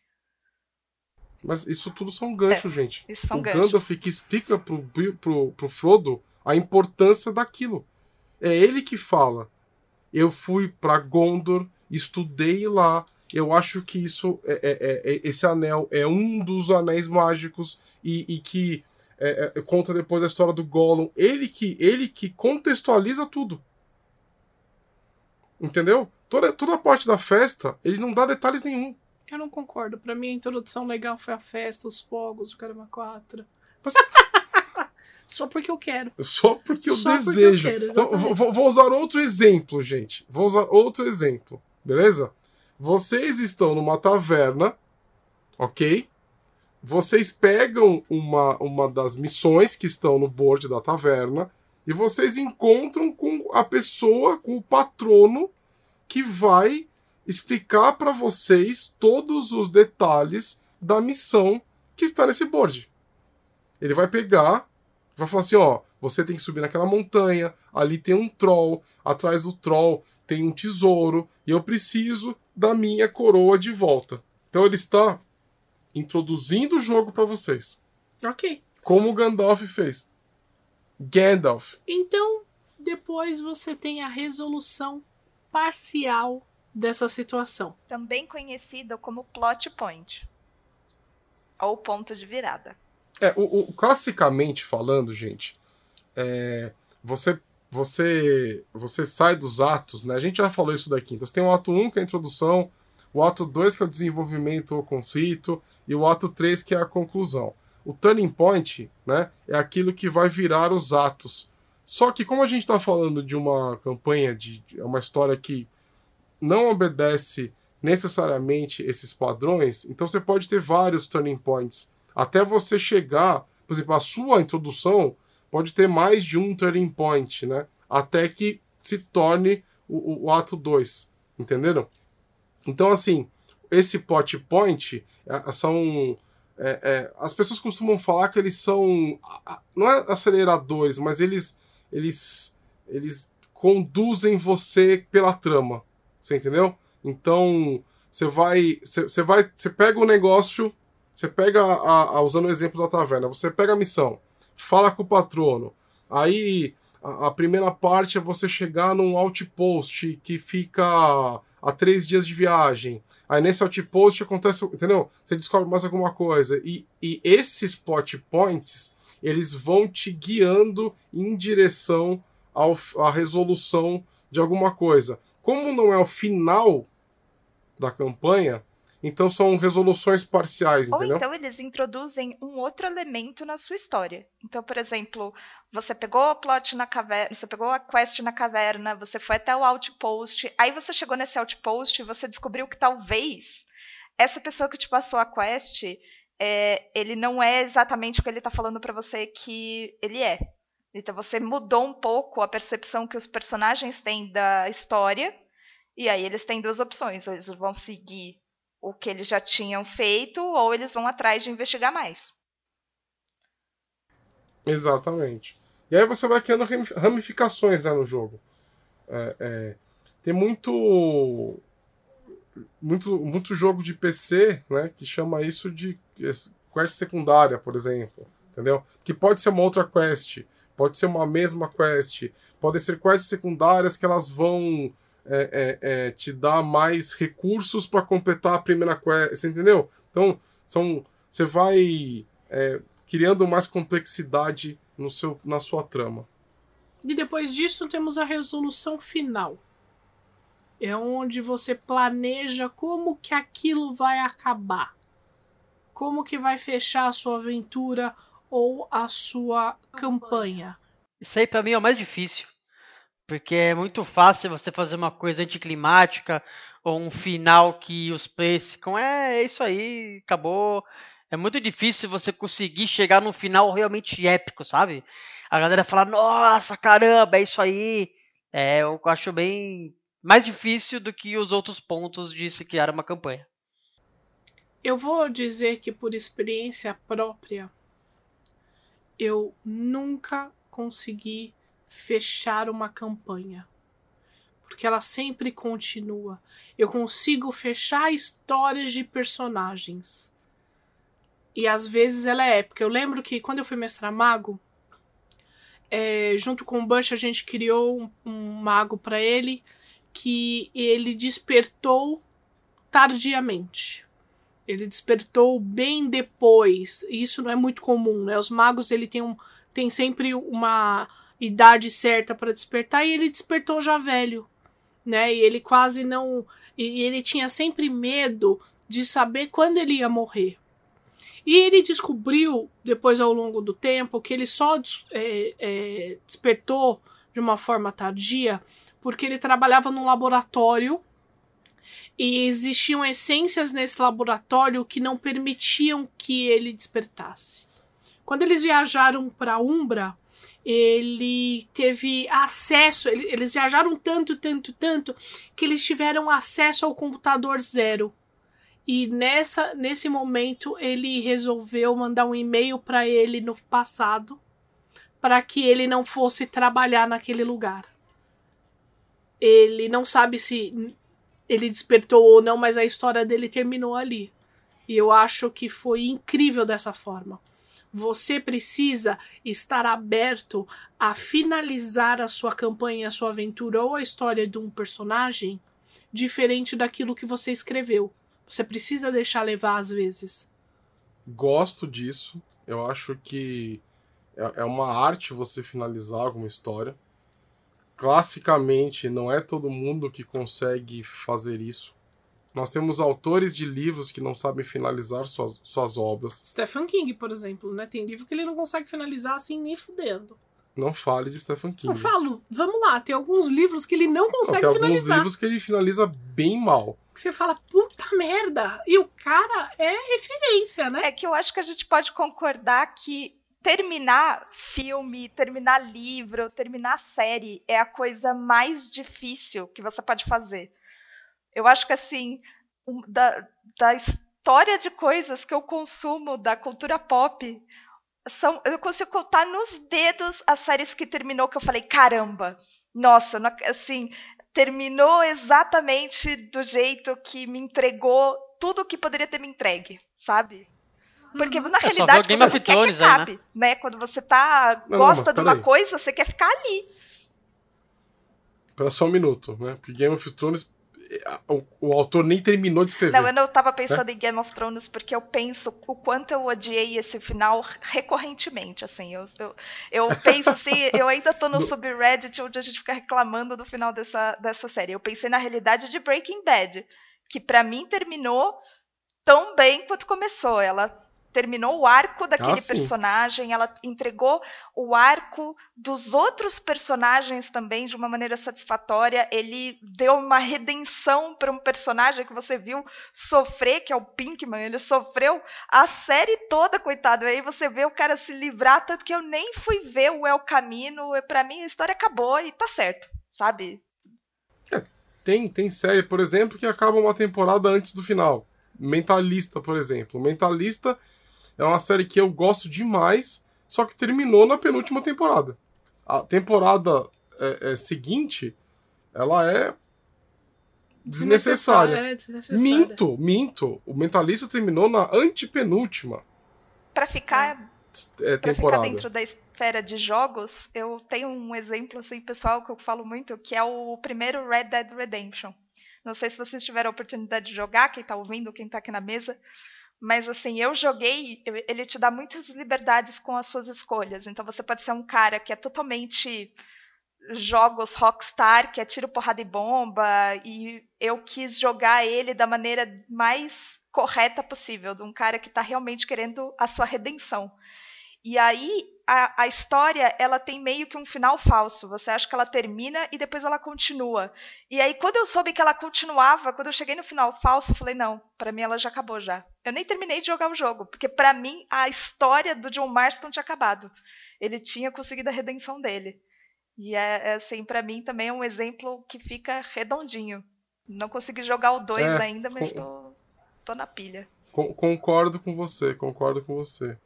Mas isso tudo são ganchos, gente. Isso são o ganchos. Gandalf que explica pro, pro, pro Frodo a importância daquilo. É ele que fala. Eu fui pra Gondor, estudei lá. Eu acho que isso é, é- é- esse anel é um dos anéis mágicos e, e que é, é, conta depois a história do Gollum. Ele que ele que contextualiza tudo. Entendeu? Toda, toda a parte da festa, ele não dá detalhes nenhum. Eu não concordo. Pra mim, a introdução legal foi a festa, os fogos, o Caramba 4. Mas- Só porque eu quero. Só porque eu Só porque eu desejo. quero, vou, vou usar outro exemplo, gente. Vou usar outro exemplo, beleza? Vocês estão numa taverna, ok? Vocês pegam uma, uma das missões que estão no board da taverna E vocês encontram com a pessoa, com o patrono, que vai explicar para vocês todos os detalhes da missão que está nesse board. Ele vai pegar, vai falar assim, ó, você tem que subir naquela montanha, ali tem um troll, atrás do troll tem um tesouro, e eu preciso da minha coroa de volta. Então ele está introduzindo o jogo para vocês. Ok. Como o Gandalf fez. Gandalf. Então, depois você tem a resolução parcial dessa situação. Também conhecido como plot point. Ou ponto de virada. É, o, o classicamente falando, gente, é, você você você sai dos atos, né? A gente já falou isso daqui. Então você tem o ato 1, que é a introdução, o ato 2, que é o desenvolvimento ou conflito, e o ato 3, que é a conclusão. O turning point, né, é aquilo que vai virar os atos. Só que como a gente está falando de uma campanha, de, de uma história que não obedece necessariamente esses padrões, então você pode ter vários turning points até você chegar, por exemplo, a sua introdução pode ter mais de um turning point, né? Até que se torne o, o ato 2, entenderam? Então, assim, esse plot point é, são. É, é, as pessoas costumam falar que eles são. Não é aceleradores, mas eles. Eles. Eles conduzem você pela trama. Você entendeu? Então, você vai. Você vai. Você pega o negócio. Você pega. A, a, usando o exemplo da taverna, você pega a missão, fala com o patrono. Aí. A, a primeira parte é você chegar num outpost que fica a três dias de viagem. Aí nesse outpost acontece, entendeu? Você descobre mais alguma coisa. E, e esses plot points, eles vão te guiando em direção ao, à resolução de alguma coisa. Como não é o final da campanha, então são resoluções parciais, entendeu? Ou então eles introduzem um outro elemento na sua história. Então, por exemplo, você pegou o plot na caverna, você pegou a quest na caverna, você foi até o outpost, aí você chegou nesse outpost e você descobriu que talvez essa pessoa que te passou a quest, é, ele não é exatamente o que ele está falando para você que ele é. Então você mudou um pouco a percepção que os personagens têm da história, e aí eles têm duas opções, ou eles vão seguir o que eles já tinham feito ou eles vão atrás de investigar mais. Exatamente. E aí você vai criando ramificações né, no jogo. É, é, tem muito, muito muito jogo de PC né, que chama isso de quest secundária, por exemplo. Entendeu? Que pode ser uma outra quest, pode ser uma mesma quest, podem ser quests secundárias que elas vão é, é, é, te dá mais recursos para completar a primeira quest, você entendeu? Então, são, você vai é, criando mais complexidade no seu, na sua trama. E depois disso temos a resolução final. É onde você planeja como que aquilo vai acabar. Como que vai fechar a sua aventura ou a sua campanha. Isso aí para mim é o mais difícil. Porque é muito fácil você fazer uma coisa anticlimática ou um final que os plays ficam, é, é isso aí, acabou. É muito difícil você conseguir chegar num final realmente épico, sabe? A galera fala, nossa, caramba, é isso aí. É, eu acho bem mais difícil do que os outros pontos de se criar uma campanha. Eu vou dizer que por experiência própria, eu nunca consegui fechar uma campanha. Porque ela sempre continua. Eu consigo fechar histórias de personagens. E às vezes ela é épica. Eu lembro que quando eu fui mestrar mago, é, junto com o Bush a gente criou um, um mago para ele que ele despertou tardiamente. Ele despertou bem depois. Isso não é muito comum, né? Os magos ele tem, um, tem sempre uma idade certa para despertar e ele despertou já velho, né? E ele quase não. E ele tinha sempre medo de saber quando ele ia morrer. E ele descobriu, depois ao longo do tempo, que ele só é, é, despertou de uma forma tardia porque ele trabalhava num laboratório e existiam essências nesse laboratório que não permitiam que ele despertasse. Quando eles viajaram para Umbra, ele teve acesso, eles viajaram tanto, tanto, tanto, que eles tiveram acesso ao computador zero. E nessa, nesse momento ele resolveu mandar um e-mail para ele no passado, para que ele não fosse trabalhar naquele lugar. Ele não sabe se ele despertou ou não, mas a história dele terminou ali. E eu acho que foi incrível dessa forma. Você precisa estar aberto a finalizar a sua campanha, a sua aventura ou a história de um personagem diferente daquilo que você escreveu. Você precisa deixar levar às vezes. Gosto disso. Eu acho que é, é uma arte você finalizar alguma história. Classicamente, não é todo mundo que consegue fazer isso. Nós temos autores de livros que não sabem finalizar suas, suas obras. Stephen King, por exemplo, né? Tem livro que ele não consegue finalizar assim nem fudendo. Não fale de Stephen King. Eu falo, vamos lá, tem alguns livros que ele não consegue não, tem finalizar. Tem alguns livros que ele finaliza bem mal. Que você fala, puta merda! E o cara é referência, né? É que eu acho que a gente pode concordar que terminar filme, terminar livro, terminar série é a coisa mais difícil que você pode fazer. Eu acho que assim, da, da história de coisas que eu consumo da cultura pop, são, eu consigo contar nos dedos as séries que terminou que eu falei, caramba, nossa, assim, terminou exatamente do jeito que me entregou tudo o que poderia ter me entregue, sabe? Porque uhum. na é realidade você não quer que acabe, aí, né? né? Quando você tá não, gosta de uma aí. coisa, você quer ficar ali. Espera só um minuto, né? Porque Game of Thrones o, o, autor nem terminou de escrever. Não, eu não tava pensando né? em Game of Thrones porque eu penso o quanto eu odiei esse final recorrentemente, assim, eu, eu, eu penso assim, eu ainda tô no subreddit onde a gente fica reclamando do final dessa, dessa série. Eu pensei na realidade de Breaking Bad, que para mim terminou tão bem quanto começou. Ela terminou o arco daquele ah, personagem, ela entregou o arco dos outros personagens também de uma maneira satisfatória. Ele deu uma redenção para um personagem que você viu sofrer, que é o Pinkman. Ele sofreu a série toda, coitado. E aí você vê o cara se livrar, tanto que eu nem fui ver o El Camino. Para mim a história acabou e tá certo, sabe? É, tem, tem série, por exemplo, que acaba uma temporada antes do final. Mentalista, por exemplo. Mentalista é uma série que eu gosto demais, só que terminou na penúltima temporada. A temporada é, é, seguinte, ela é desnecessária. É desnecessária. Minto, minto. O Mentalista terminou na antepenúltima. Para ficar, é, pra ficar dentro da esfera de jogos, eu tenho um exemplo assim pessoal que eu falo muito, que é o primeiro Red Dead Redemption. Não sei se vocês tiveram a oportunidade de jogar, quem está ouvindo, quem está aqui na mesa, mas assim, eu joguei, ele te dá muitas liberdades com as suas escolhas. Então você pode ser um cara que é totalmente jogos rockstar, que é tiro, porrada e bomba, e eu quis jogar ele da maneira mais correta possível, de um cara que está realmente querendo a sua redenção. E aí a, a, história ela tem meio que um final falso. Você acha que ela termina e depois ela continua. E aí quando eu soube que ela continuava, quando eu cheguei no final falso, eu falei não, para mim ela já acabou já. Eu nem terminei de jogar o jogo, porque para mim a história do John Marston tinha acabado. Ele tinha conseguido a redenção dele. E é, é assim, para mim também é um exemplo que fica redondinho. Não consegui jogar o 2 é, ainda, mas com... tô, tô na pilha. concordo com você, concordo com você.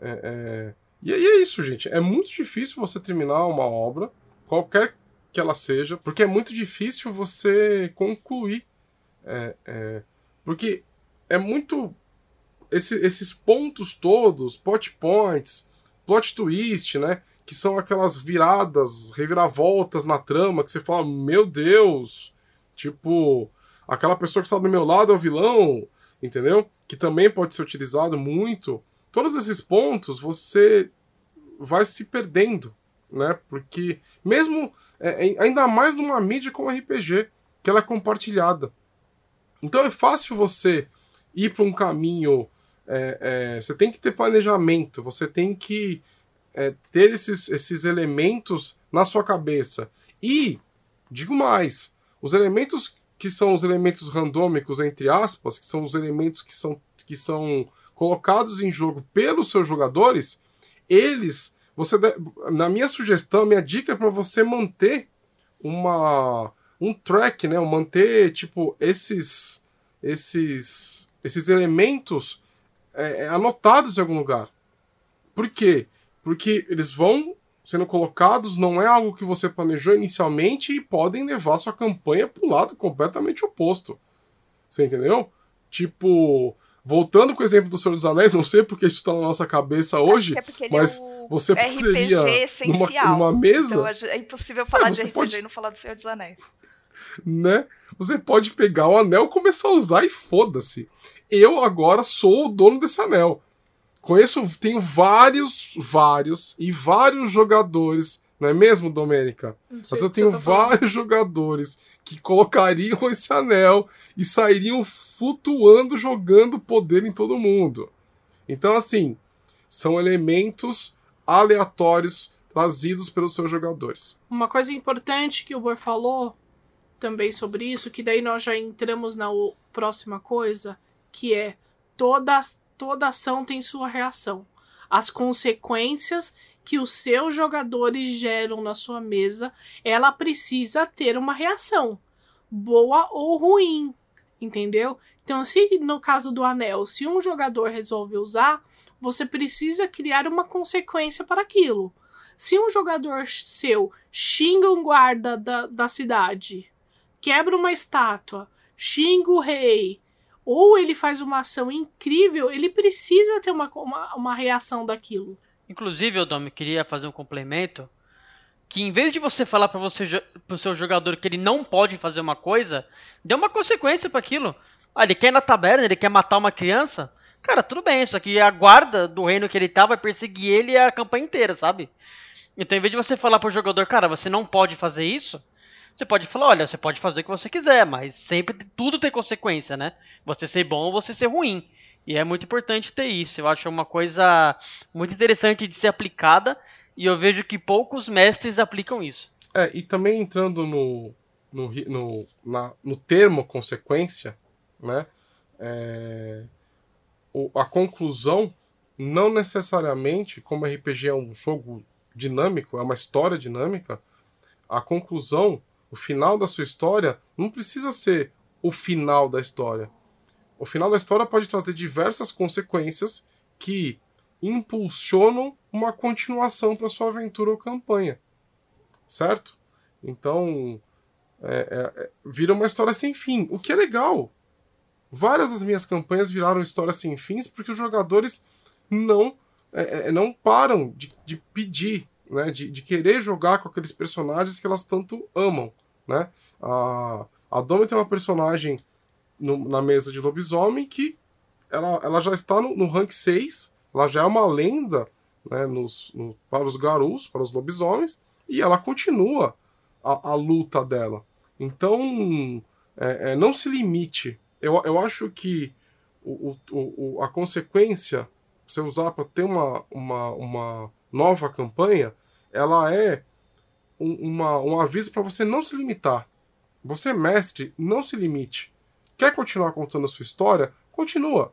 É, é... E, e é isso, gente. É muito difícil você terminar uma obra, qualquer que ela seja, porque é muito difícil você concluir. É, é, porque é muito. Esse, esses pontos todos, plot points, plot twist, né? Que são aquelas viradas, reviravoltas na trama que você fala, meu Deus! Tipo, aquela pessoa que está do meu lado é o vilão, entendeu? Que também pode ser utilizado muito todos esses pontos você vai se perdendo, né? Porque mesmo é, é ainda mais numa mídia como RPG, que ela é compartilhada. Então é fácil você ir para um caminho. É, é, você tem que ter planejamento, você tem que é, ter esses, esses elementos na sua cabeça. E, digo mais, os elementos que são os elementos randômicos, entre aspas, que são os elementos que são, que são colocados em jogo pelos seus jogadores, eles você na minha sugestão, minha dica é para você manter uma um track, né? Manter tipo esses esses esses elementos é, é, anotados em algum lugar. Por quê? Porque eles vão sendo colocados, não é algo que você planejou inicialmente e podem levar sua campanha para o lado completamente oposto. Você entendeu? Tipo, voltando com o exemplo do Senhor dos Anéis, não sei porque isso está na nossa cabeça hoje, é mas é você poderia numa, numa, mesa. Então é impossível falar de RPG pode... e não falar do Senhor dos Anéis. Né? Você pode pegar o anel, começar a usar e foda-se. Eu agora sou o dono desse anel. Conheço, tenho vários, vários e vários jogadores, não é mesmo, Domênica? Mas eu tenho tá vários jogadores que colocariam esse anel e sairiam flutuando, jogando poder em todo mundo. Então, assim, são elementos aleatórios trazidos pelos seus jogadores. Uma coisa importante que o Bor falou também sobre isso, que daí nós já entramos na próxima coisa, que é toda, toda ação tem sua reação. As consequências que os seus jogadores geram na sua mesa, ela precisa ter uma reação, boa ou ruim, entendeu? Então, se no caso do anel, se um jogador resolve usar, você precisa criar uma consequência para aquilo. Se um jogador seu xinga um guarda da, da cidade, quebra uma estátua, xinga o rei, ou ele faz uma ação incrível, ele precisa ter uma, uma, uma reação daquilo. Inclusive, eu Dom, queria fazer um complemento que em vez de você falar para você pro seu jogador que ele não pode fazer uma coisa, dê uma consequência para aquilo. Ah, ele quer ir na taberna, ele quer matar uma criança. Cara, tudo bem, isso aqui a guarda do reino que ele tá vai perseguir ele a campanha inteira, sabe? Então, em vez de você falar pro jogador, cara, você não pode fazer isso, você pode falar, olha, você pode fazer o que você quiser, mas sempre tudo tem consequência, né? Você ser bom ou você ser ruim. E é muito importante ter isso. Eu acho uma coisa muito interessante de ser aplicada e eu vejo que poucos mestres aplicam isso. É, e também entrando no, no, no, na, no termo consequência, né? É, o, a conclusão não necessariamente, como RPG é um jogo dinâmico, é uma história dinâmica, a conclusão o final da sua história não precisa ser o final da história. O final da história pode trazer diversas consequências que impulsionam uma continuação para sua aventura ou campanha. Certo? Então, é, é, é, vira uma história sem fim, o que é legal. Várias das minhas campanhas viraram histórias sem fins porque os jogadores não, é, é não param de, de pedir, né, de, de querer jogar com aqueles personagens que elas tanto amam né? A, a Domi tem uma personagem no, na mesa de lobisomem que ela, ela já está no, no rank 6, ela já é uma lenda né, nos, no, para os garus, para os lobisomens, e ela continua a, a luta dela. Então, é, é, não se limite. Eu, eu acho que o, o, o, a consequência, você usar para ter uma, uma, uma nova campanha, ela é um, uma, um aviso para você não se limitar. Você, mestre, não se limite. Quer continuar contando a sua história? Continua.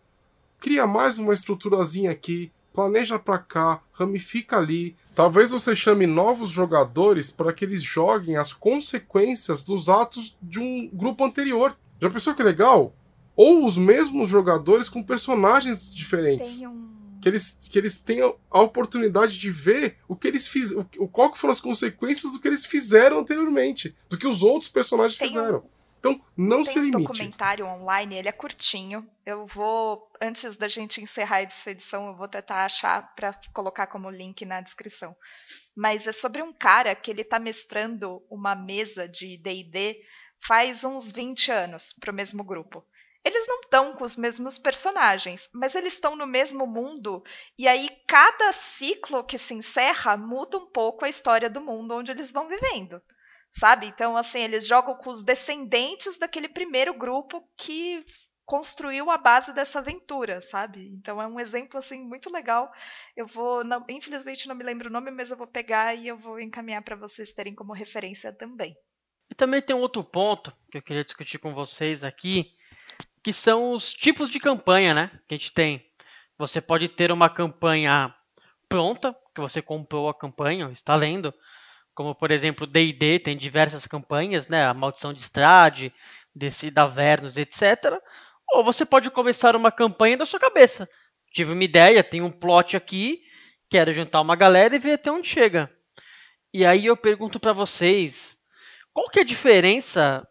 Cria mais uma estruturazinha aqui, planeja para cá, ramifica ali. Talvez você chame novos jogadores para que eles joguem as consequências dos atos de um grupo anterior. Já pensou que legal? Ou os mesmos jogadores com personagens diferentes. Que eles, que eles tenham a oportunidade de ver o que eles fizeram, qual foram as consequências do que eles fizeram anteriormente, do que os outros personagens fizeram. Então, não se limite. Tem um documentário online, ele é curtinho. Eu vou, antes da gente encerrar essa edição, eu vou tentar achar para colocar como link na descrição. Mas é sobre um cara que ele tá mestrando uma mesa de D&D faz uns 20 anos para o mesmo grupo. Eles não estão com os mesmos personagens, mas eles estão no mesmo mundo, e aí cada ciclo que se encerra muda um pouco a história do mundo onde eles vão vivendo. Sabe? Então, assim, eles jogam com os descendentes daquele primeiro grupo que construiu a base dessa aventura, sabe? Então é um exemplo assim muito legal. Eu vou, não, infelizmente não me lembro o nome, mas eu vou pegar e eu vou encaminhar para vocês terem como referência também. E também tem um outro ponto que eu queria discutir com vocês aqui, que são os tipos de campanha, né? Que a gente tem. Você pode ter uma campanha pronta, que você comprou a campanha, está lendo, como por exemplo D&D tem diversas campanhas, né, a Maldição de Estrade, Descida Avernus, etc. Ou você pode começar uma campanha da sua cabeça. Tive uma ideia, tem um plot aqui, quero juntar uma galera e ver até onde chega. E aí eu pergunto para vocês, qual que é a diferença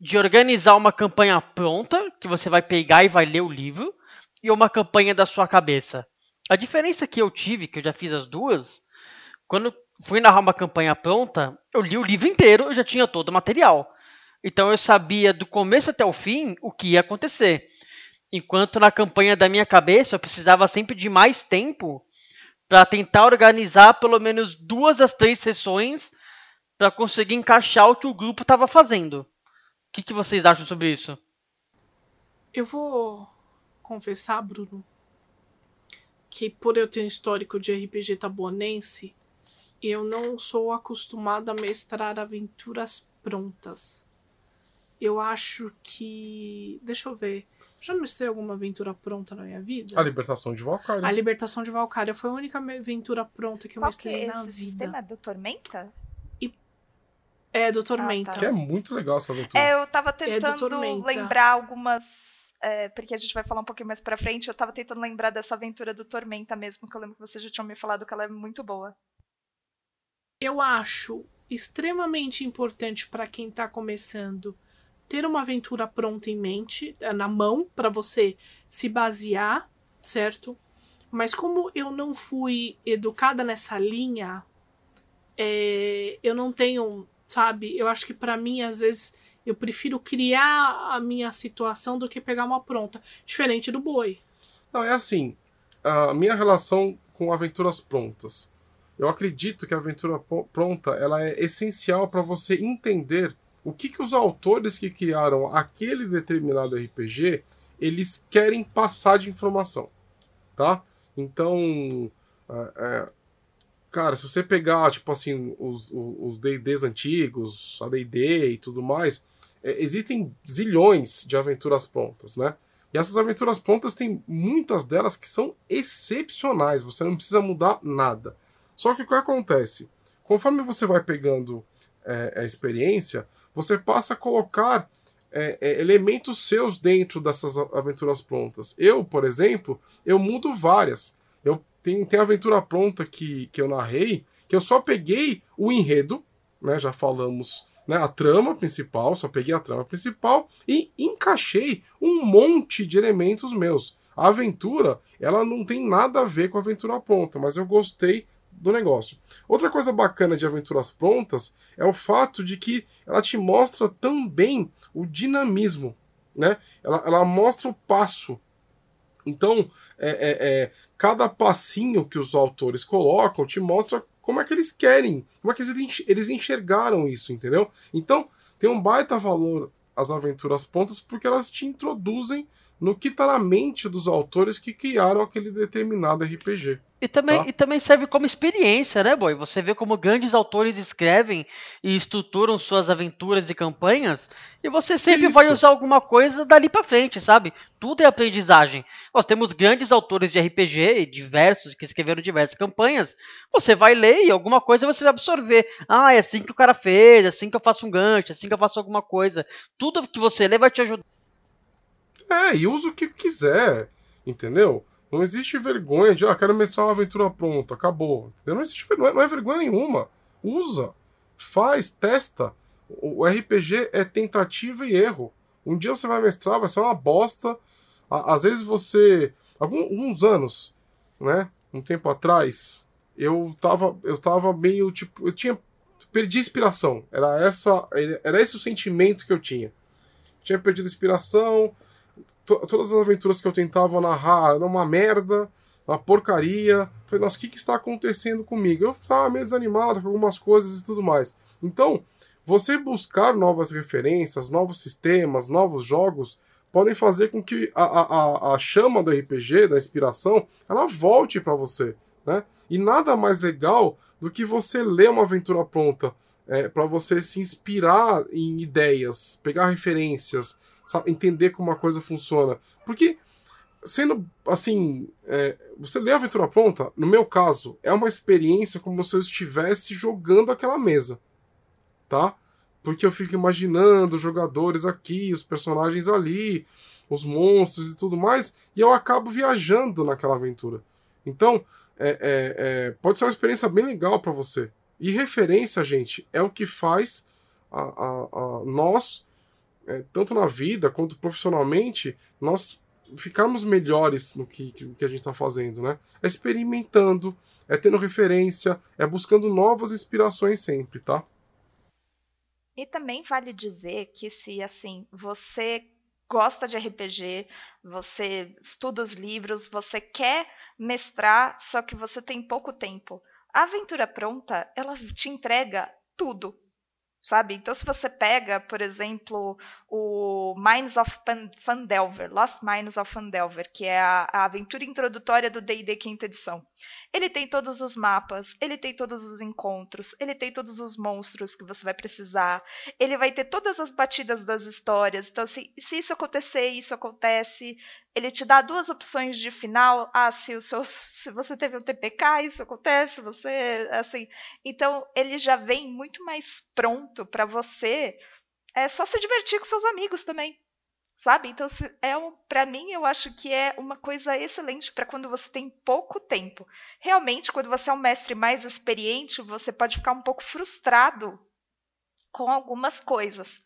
de organizar uma campanha pronta, que você vai pegar e vai ler o livro, e uma campanha da sua cabeça? A diferença que eu tive, que eu já fiz as duas, quando fui narrar uma campanha pronta, eu li o livro inteiro, eu já tinha todo o material. Então eu sabia do começo até o fim o que ia acontecer. Enquanto na campanha da minha cabeça eu precisava sempre de mais tempo para tentar organizar pelo menos duas das três sessões para conseguir encaixar o que o grupo estava fazendo. O que, que vocês acham sobre isso? Eu vou confessar, Bruno, que por eu ter um histórico de RPG tabonense, eu não sou acostumada a mestrar aventuras prontas. Eu acho que. Deixa eu ver. Já mestrei alguma aventura pronta na minha vida? A Libertação de Valkyria. A Libertação de Valkyria foi a única aventura pronta que eu Qual mestrei que é na esse vida. sistema do Tormenta? É, do Tormenta. tá. Que é muito legal essa aventura. É, eu tava do tentando Tormenta. lembrar algumas. é, porque a gente vai falar um pouquinho mais pra frente. Eu tava tentando lembrar dessa aventura do Tormenta mesmo, que eu lembro que vocês já tinham me falado que ela é muito boa. Eu acho extremamente importante para quem tá começando ter uma aventura pronta em mente, eh, na mão, para você se basear, certo? Mas como eu não fui educada nessa linha, é, eu não tenho, sabe? Eu acho que para mim, às vezes, eu prefiro criar a minha situação do que pegar uma pronta. Diferente do boi. Não, é assim. A minha relação com aventuras prontas. Eu acredito que a aventura pronta ela é essencial para você entender o que, que os autores que criaram aquele determinado RPG eles querem passar de informação, tá? Então, é, é, cara, se você pegar tipo assim os os- os D&Ds antigos, a D&D e tudo mais, é, existem zilhões de aventuras prontas, né? E essas aventuras prontas tem muitas delas que são excepcionais, você não precisa mudar nada. Só que o que acontece? Conforme você vai pegando é, a experiência, você passa a colocar é, é, elementos seus dentro dessas aventuras prontas. Eu, por exemplo, eu mudo várias. Eu tenho, tem aventura pronta que, que eu narrei, que eu só peguei o enredo, né? Já falamos, né? A trama principal, só peguei a trama principal e encaixei um monte de elementos meus. A aventura, ela não tem nada a ver com a aventura pronta, mas eu gostei do negócio. Outra coisa bacana de aventuras prontas é o fato de que ela te mostra também o dinamismo, né? Ela, ela mostra o passo. Então, é, é, é, cada passinho que os autores colocam te mostra como é que eles querem, como é que eles enx- eles enxergaram isso, entendeu? Então, tem um baita valor as aventuras prontas porque elas te introduzem no que está na mente dos autores que criaram aquele determinado RPG. E também, Tá. e também serve como experiência, né, boy? Você vê como grandes autores escrevem e estruturam suas aventuras e campanhas, e você sempre vai Isso. usar alguma coisa dali pra frente, sabe? Tudo é aprendizagem. Nós temos grandes autores de RPG, diversos, que escreveram diversas campanhas. Você vai ler e alguma coisa você vai absorver. Ah, é assim que o cara fez, é assim que eu faço um gancho, é assim que eu faço alguma coisa. Tudo que você lê vai te ajudar. É, e usa o que quiser, entendeu? Não existe vergonha de, ah, quero mestrar uma aventura pronta, acabou. Entendeu? Não existe ver- não é, não é vergonha nenhuma. Usa, faz, testa. O, RPG é tentativa e erro. Um dia você vai mestrar, vai ser uma bosta. Às vezes você. Alguns anos, né? Um tempo atrás, eu tava, eu tava meio tipo. Eu tinha. Perdi inspiração. Era, essa, era esse o sentimento que eu tinha. Tinha perdido inspiração to- todas as aventuras que eu tentava narrar eram uma merda, uma porcaria. Falei, nossa, o que, que está acontecendo comigo? Eu estava meio desanimado com algumas coisas e tudo mais. Então, você buscar novas referências, novos sistemas, novos jogos, podem fazer com que a, a, a- chama do RPG, da inspiração, ela volte para você. Né? E nada mais legal do que você ler uma aventura pronta para você se inspirar em ideias, pegar referências, sabe, entender como uma coisa funciona. Porque, sendo assim, é, você lê a aventura pronta, no meu caso, é uma experiência como se eu estivesse jogando aquela mesa, tá? Porque eu fico imaginando os jogadores aqui, os personagens ali, os monstros e tudo mais, e eu acabo viajando naquela aventura. Então, é, é, é, pode ser uma experiência bem legal para você. E referência, gente, é o que faz a, a, a nós, é, tanto na vida quanto profissionalmente, nós ficarmos melhores no que, que a gente está fazendo, né? É experimentando, é tendo referência, é buscando novas inspirações sempre, tá? E também vale dizer que se assim você gosta de RPG, você estuda os livros, você quer mestrar, só que você tem pouco tempo. A aventura pronta, ela te entrega tudo sabe? Então, se você pega, por exemplo, o Mines of Fandelver, Lost Mines of Fandelver, que é a, a aventura introdutória do D&D quinta edição, ele tem todos os mapas, ele tem todos os encontros, ele tem todos os monstros que você vai precisar, ele vai ter todas as batidas das histórias. Então, se, se isso acontecer, isso acontece. Ele te dá duas opções de final. Ah, se, o seu, se você teve um TPK, isso acontece, você. assim. Então, ele já vem muito mais pronto para você. É só se divertir com seus amigos também sabe? Então, é um, para mim, eu acho que é uma coisa excelente para quando você tem pouco tempo. Realmente, quando você é um mestre mais experiente, você pode ficar um pouco frustrado com algumas coisas.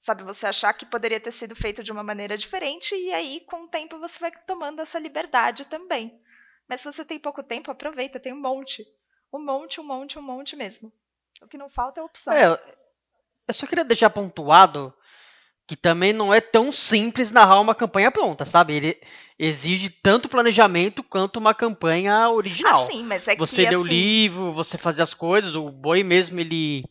Sabe, você achar que poderia ter sido feito de uma maneira diferente e aí com o tempo você vai tomando essa liberdade também. Mas se você tem pouco tempo, aproveita, tem um monte. Um monte, um monte, um monte mesmo. O que não falta é opção. É, eu só queria deixar pontuado que também não é tão simples narrar uma campanha pronta, sabe? Ele exige tanto planejamento quanto uma campanha original. Ah, sim, mas é que, você lê o assim- livro, você fazer as coisas, o Boi mesmo ele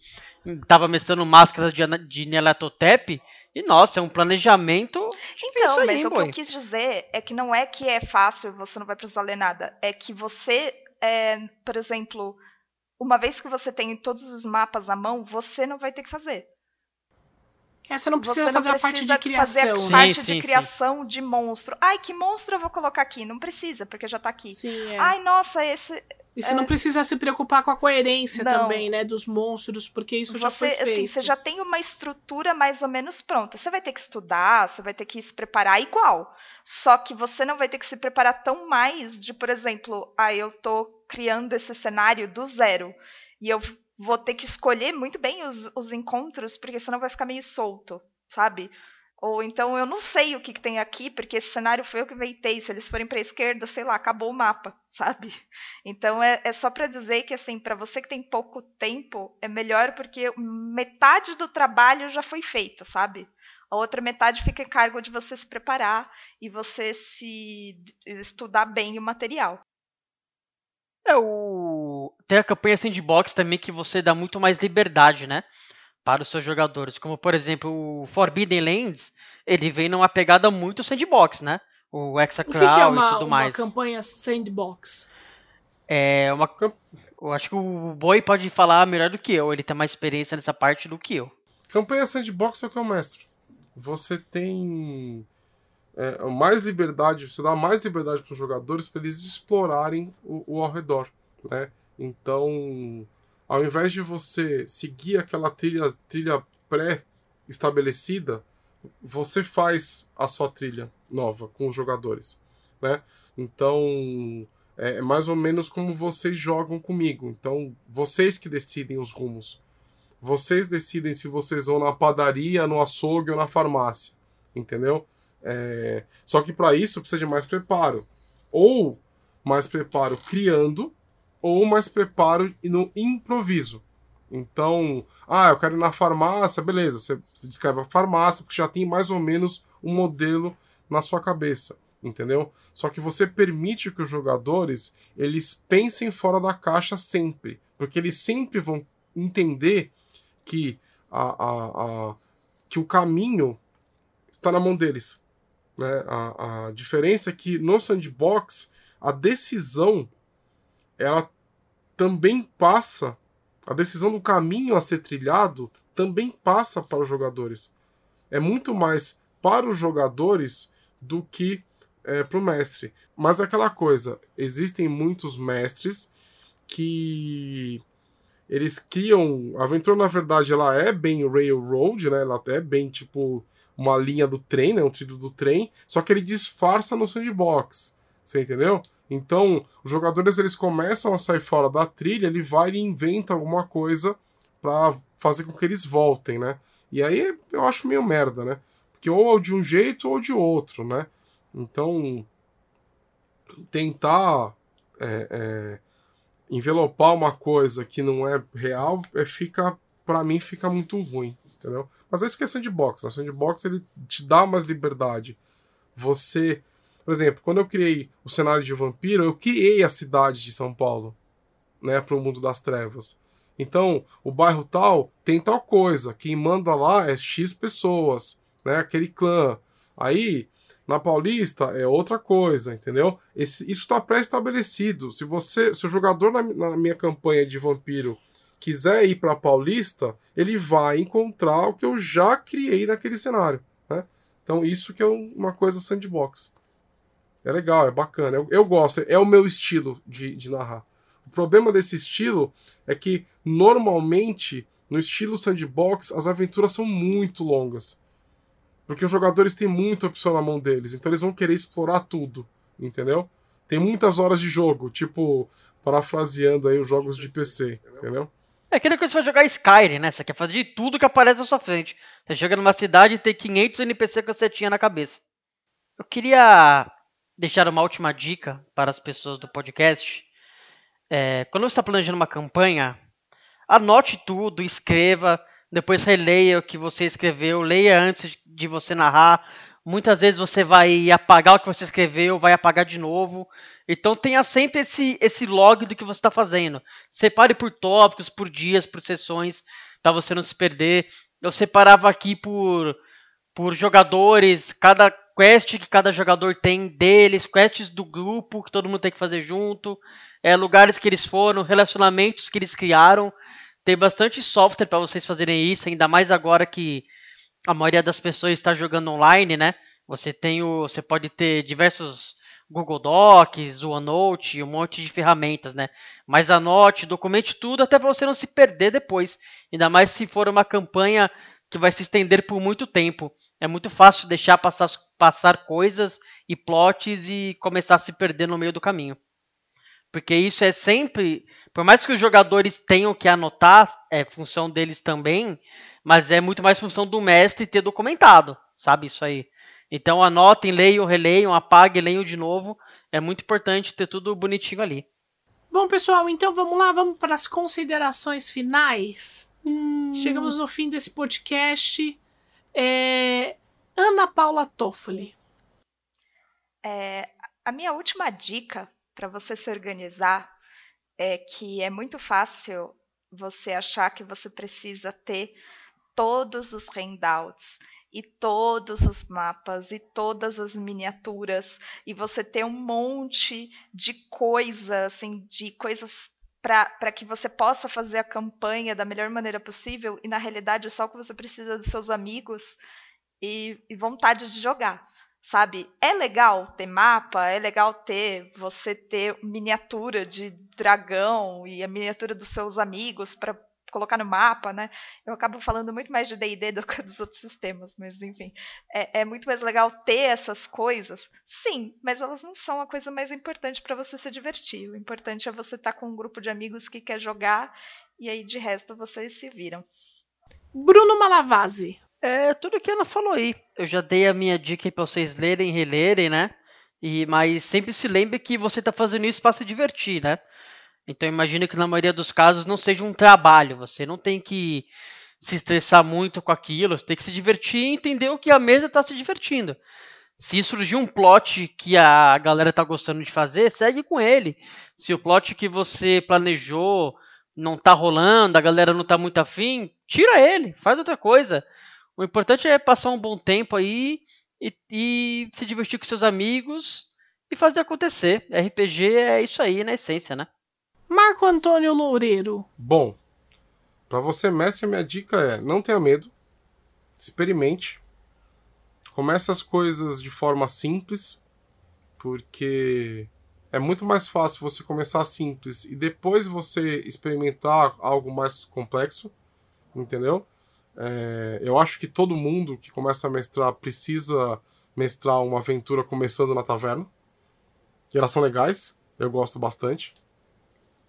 tava mestrando máscaras de, de Nelatotep, e nossa, é um planejamento Então, aí, mas o que eu quis dizer é que não é que é fácil e você não vai precisar ler nada. É que você, é, por exemplo, uma vez que você tem todos os mapas à mão, você não vai ter que fazer. É, você não precisa você não fazer a parte de precisa fazer criação. a né? Sim, parte sim, de sim. criação de monstro. Ai, que monstro eu vou colocar aqui? Não precisa, porque já tá aqui. Sim, é. Ai, nossa, esse. E você não precisa se preocupar com a coerência Não. também, né? Dos monstros, porque isso já foi você, feito. assim, você já tem uma estrutura mais ou menos pronta. Você vai ter que estudar, você vai ter que se preparar igual. Só que você não vai ter que se preparar tão mais de, por exemplo, ah, eu tô criando esse cenário do zero. E eu vou ter que escolher muito bem os, os encontros, porque senão vai ficar meio solto, sabe? Ou então eu não sei o que, que tem aqui, porque esse cenário foi eu que inventei. Se eles forem para a esquerda, sei lá, acabou o mapa, sabe? Então é, é só para dizer que assim, para você que tem pouco tempo, é melhor porque metade do trabalho já foi feito, sabe? A outra metade fica em cargo de você se preparar e você se estudar bem o material. É o. Tem a campanha Sandbox também que você dá muito mais liberdade, né? Para os seus jogadores. Como, por exemplo, o Forbidden Lands, ele vem numa pegada muito sandbox, né? O que é uma, e tudo uma mais. campanha sandbox? É uma. Eu acho que o Boi pode falar melhor do que eu. Ele tem mais experiência nessa parte do que eu. Campanha sandbox é o que eu mestro. Você tem é, mais liberdade, você dá mais liberdade para os jogadores para eles explorarem o, o ao redor, né? Então, ao invés de você seguir aquela trilha, trilha pré-estabelecida, você faz a sua trilha nova com os jogadores, né? Então, é mais ou menos como vocês jogam comigo. Então, vocês que decidem os rumos. Vocês decidem se vocês vão na padaria, no açougue ou na farmácia. Entendeu? É, Só que para isso precisa de mais preparo. Ou mais preparo criando, ou mais preparo no improviso. Então, ah, eu quero ir na farmácia, beleza. Você você descreve a farmácia, porque já tem mais ou menos um modelo na sua cabeça. Entendeu? Só que você permite que os jogadores eles pensem fora da caixa sempre. Porque eles sempre vão entender que, a, a, a- que o caminho está na mão deles. Né? A, a diferença é que no sandbox a decisão ela também passa, a decisão do caminho a ser trilhado também passa para os jogadores. É muito mais para os jogadores do que é, pro mestre. Mas é aquela coisa, existem muitos mestres que eles criam. A aventura, na verdade, ela é bem railroad, né? Ela é bem tipo uma linha do trem, né? Um trilho do trem, só que ele disfarça no sandbox. Você entendeu? Então, os jogadores eles começam a sair fora da trilha, ele vai e inventa alguma coisa para fazer com que eles voltem, né? E aí eu acho meio merda, né? Porque ou de um jeito ou de outro, né? Então, tentar é, é, envelopar uma coisa que não é real, é, fica, para mim, fica muito ruim, entendeu? Mas é isso que é sandbox. Né? Sandbox ele te dá mais liberdade. Você, por exemplo, quando eu criei o cenário de vampiro, eu criei a cidade de São Paulo, né, para o mundo das trevas. Então, o bairro tal tem tal coisa, quem manda lá é X pessoas, né, aquele clã. Aí, na Paulista é outra coisa, entendeu? Esse, isso está pré-estabelecido. Se você, se o jogador na, na minha campanha de vampiro quiser ir para Paulista, ele vai encontrar o que eu já criei naquele cenário, né? Então isso que é uma coisa sandbox. É legal, é bacana. Eu, eu gosto, é o meu estilo de, de narrar. O problema desse estilo é que normalmente no estilo sandbox as aventuras são muito longas. Porque os jogadores têm muita opção na mão deles, então eles vão querer explorar tudo, entendeu? Tem muitas horas de jogo, tipo, parafraseando aí os jogos de PC, entendeu? É aquele que você vai jogar Skyrim, né? Você quer fazer de tudo que aparece na sua frente. Você chega numa cidade e tem 500 NPC que você tinha na cabeça. Eu queria deixar uma última dica para as pessoas do podcast. É, quando você está planejando uma campanha, anote tudo, escreva, depois releia o que você escreveu, leia antes de você narrar. Muitas vezes você vai apagar o que você escreveu, vai apagar de novo. Então tenha sempre esse, esse log do que você está fazendo. Separe por tópicos, por dias, por sessões, para você não se perder. Eu separava aqui por, por jogadores, cada quest que cada jogador tem deles, quests do grupo que todo mundo tem que fazer junto, é, lugares que eles foram, relacionamentos que eles criaram. Tem bastante software para vocês fazerem isso, ainda mais agora que a maioria das pessoas está jogando online, né? Você tem o, você pode ter diversos Google Docs, OneNote, um monte de ferramentas, né? Mas anote, documente tudo até para você não se perder depois. Ainda mais se for uma campanha que vai se estender por muito tempo. É muito fácil deixar passar, passar coisas e plots e começar a se perder no meio do caminho. Porque isso é sempre, por mais que os jogadores tenham que anotar, é função deles também, mas é muito mais função do mestre ter documentado, sabe isso aí. Então anotem, leiam, releiam, apaguem, leiam de novo. É muito importante ter tudo bonitinho ali. Bom, pessoal, então vamos lá, vamos para as considerações finais. Chegamos no fim desse podcast. É... Ana Paula Toffoli. É, a minha última dica para você se organizar é que é muito fácil você achar que você precisa ter todos os handouts e todos os mapas e todas as miniaturas e você ter um monte de coisa, assim, de coisas para que você possa fazer a campanha da melhor maneira possível e na realidade é só que você precisa dos seus amigos e, e vontade de jogar sabe? É legal ter mapa, é legal ter você ter miniatura de dragão e a miniatura dos seus amigos para colocar no mapa, né? Eu acabo falando muito mais de D&D do que dos outros sistemas, mas enfim. É, é muito mais legal ter essas coisas, sim, mas elas não são a coisa mais importante para você se divertir. O importante é você estar tá com um grupo de amigos que quer jogar e aí de resto vocês se viram. Bruno Malavasi. É tudo que ela falou aí. Eu já dei a minha dica para vocês lerem, relerem, né? E, mas sempre se lembre que você está fazendo isso para se divertir, né? Então imagino que na maioria dos casos não seja um trabalho. Você não tem que se estressar muito com aquilo. Você tem que se divertir e entender o que a mesa está se divertindo. Se surgir um plot que a galera está gostando de fazer, segue com ele. Se o plot que você planejou não está rolando, a galera não está muito afim, tira ele, faz outra coisa. O importante é passar um bom tempo aí e, e se divertir com seus amigos e fazer acontecer. RPG é isso aí na essência, né? Marco Antônio Loureiro. Bom, para você, mestre, minha dica é: não tenha medo, experimente, comece as coisas de forma simples, porque é muito mais fácil você começar simples e depois você experimentar algo mais complexo, entendeu? É, eu acho que todo mundo que começa a mestrar precisa mestrar uma aventura começando na taverna. E elas são legais, eu gosto bastante,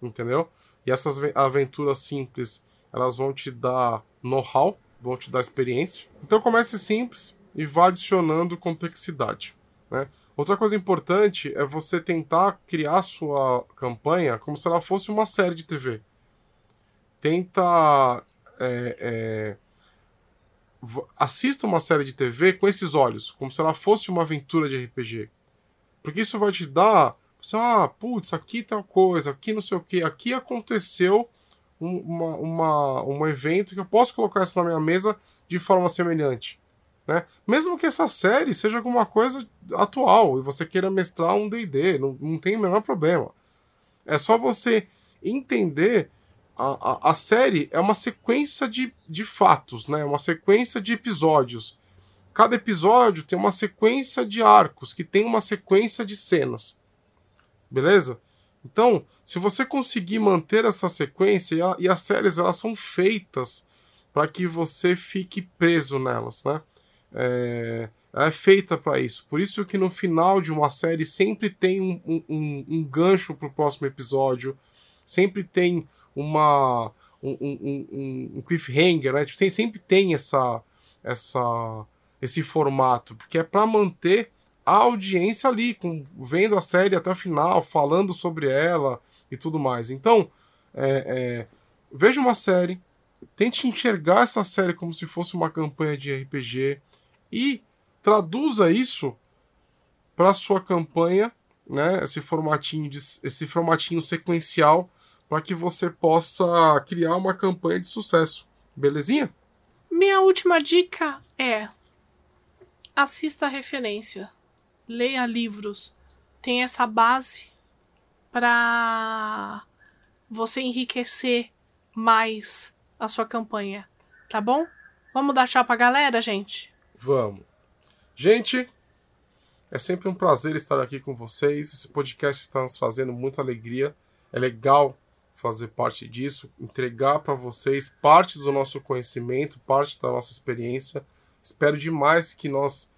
entendeu? E essas aventuras simples, elas vão te dar know-how, vão te dar experiência. Então comece simples e vá adicionando complexidade, né? Outra coisa importante é você tentar criar sua campanha como se ela fosse uma série de TV. Tenta. É, é, assista uma série de TV com esses olhos, como se ela fosse uma aventura de RPG. Porque isso vai te dar. Ah, putz, aqui uma coisa, aqui não sei o que, aqui aconteceu um, uma, uma, um evento que eu posso colocar isso na minha mesa de forma semelhante. Né? Mesmo que essa série seja alguma coisa atual e você queira mestrar um DD, não, não tem o menor problema. É só você entender. A, a, a série é uma sequência de, de fatos, né? uma sequência de episódios. Cada episódio tem uma sequência de arcos, que tem uma sequência de cenas. Beleza? Então, se você conseguir manter essa sequência, e, as séries elas são feitas para que você fique preso nelas, né? é, é feita para isso. Por isso que no final de uma série sempre tem um, um, um gancho para o próximo episódio, sempre tem uma um, cliffhanger, né? Tem, sempre tem essa, essa, esse formato, porque é para manter a audiência ali, com, vendo a série até o final, falando sobre ela e tudo mais. Então, é, é, veja uma série, tente enxergar essa série como se fosse uma campanha de RPG, e traduza isso para sua campanha, né? Esse formatinho, de, esse formatinho sequencial para que você possa criar uma campanha de sucesso. Belezinha? Minha última dica é: assista a referência, leia livros, tem essa base para você enriquecer mais a sua campanha, tá bom? Vamos dar tchau pra galera, gente? Vamos. Gente, é sempre um prazer estar aqui com vocês. Esse podcast está nos trazendo muita alegria. É legal fazer parte disso, entregar para vocês parte do nosso conhecimento, parte da nossa experiência. Espero demais que nós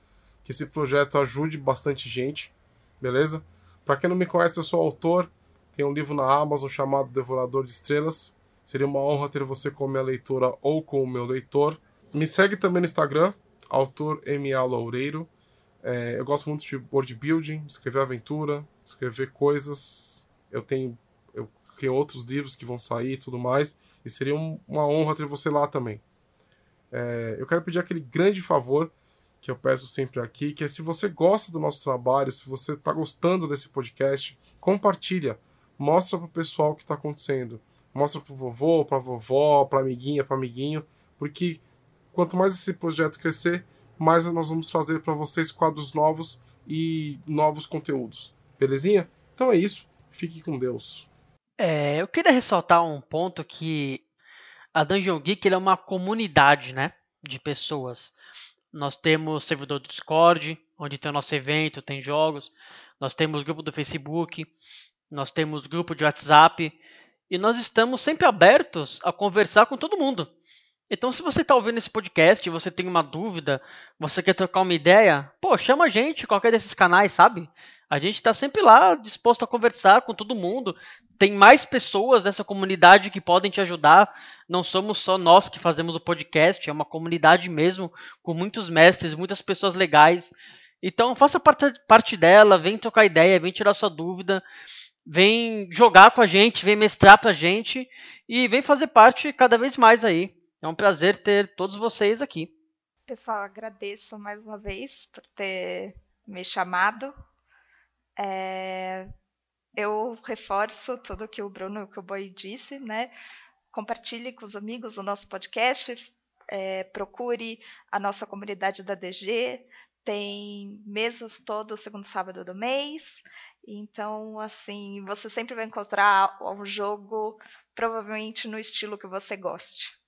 que esse projeto ajude bastante gente, beleza? Para quem não me conhece, eu sou autor, tem um livro na Amazon chamado Devorador de Estrelas. Seria uma honra ter você como minha leitora ou como meu leitor. Me segue também no Instagram, autor M.A. Loureiro. É, eu gosto muito de board building, escrever aventura, escrever coisas. Eu tenho, eu tenho outros livros que vão sair e tudo mais. E seria um, uma honra ter você lá também. É, eu quero pedir aquele grande favor que eu peço sempre aqui, que é se você gosta do nosso trabalho, se você está gostando desse podcast, compartilha, mostra para o pessoal o que está acontecendo, mostra para o vovô, para a vovó, para amiguinha, para amiguinho, porque Quanto mais esse projeto crescer, mais nós vamos trazer para vocês quadros novos e novos conteúdos. Belezinha? Então é isso. Fique com Deus. É, eu queria ressaltar um ponto que a Dungeon Geek é uma comunidade, né, de pessoas. Nós temos servidor do Discord, onde tem o nosso evento, tem jogos. Nós temos grupo do Facebook, nós temos grupo de WhatsApp e nós estamos sempre abertos a conversar com todo mundo. Então, se você está ouvindo esse podcast você tem uma dúvida, você quer trocar uma ideia, pô, chama a gente, qualquer desses canais, sabe? A gente está sempre lá disposto a conversar com todo mundo. Tem mais pessoas dessa comunidade que podem te ajudar. Não somos só nós que fazemos o podcast, é uma comunidade mesmo, com muitos mestres, muitas pessoas legais. Então, faça parte dela, vem trocar ideia, vem tirar sua dúvida, vem jogar com a gente, vem mestrar pra gente e vem fazer parte cada vez mais aí. É um prazer ter todos vocês aqui. Pessoal, agradeço mais uma vez por ter me chamado. É... Eu reforço tudo que o Bruno e o Boi disse, né? Compartilhe com os amigos o nosso podcast, é, procure a nossa comunidade da DG, tem mesas todo segundo sábado do mês. Então, assim, você sempre vai encontrar um jogo provavelmente no estilo que você goste.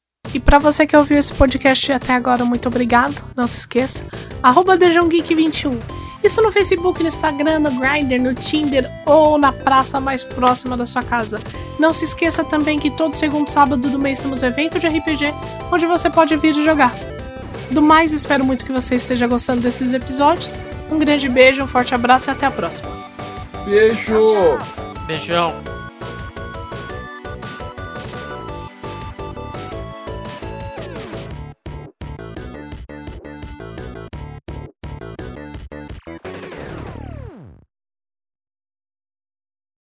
Para Para você que ouviu esse podcast até agora, muito obrigado. Não se esqueça. Arroba 21 Isso no Facebook, no Instagram, no Grindr, no Tinder ou na praça mais próxima da sua casa. Não se esqueça também que todo segundo sábado do mês temos evento de RPG onde você pode vir jogar. Do mais, espero muito que você esteja gostando desses episódios. Um grande beijo, um forte abraço e até a próxima. Beijo! Tchau, tchau. Beijão.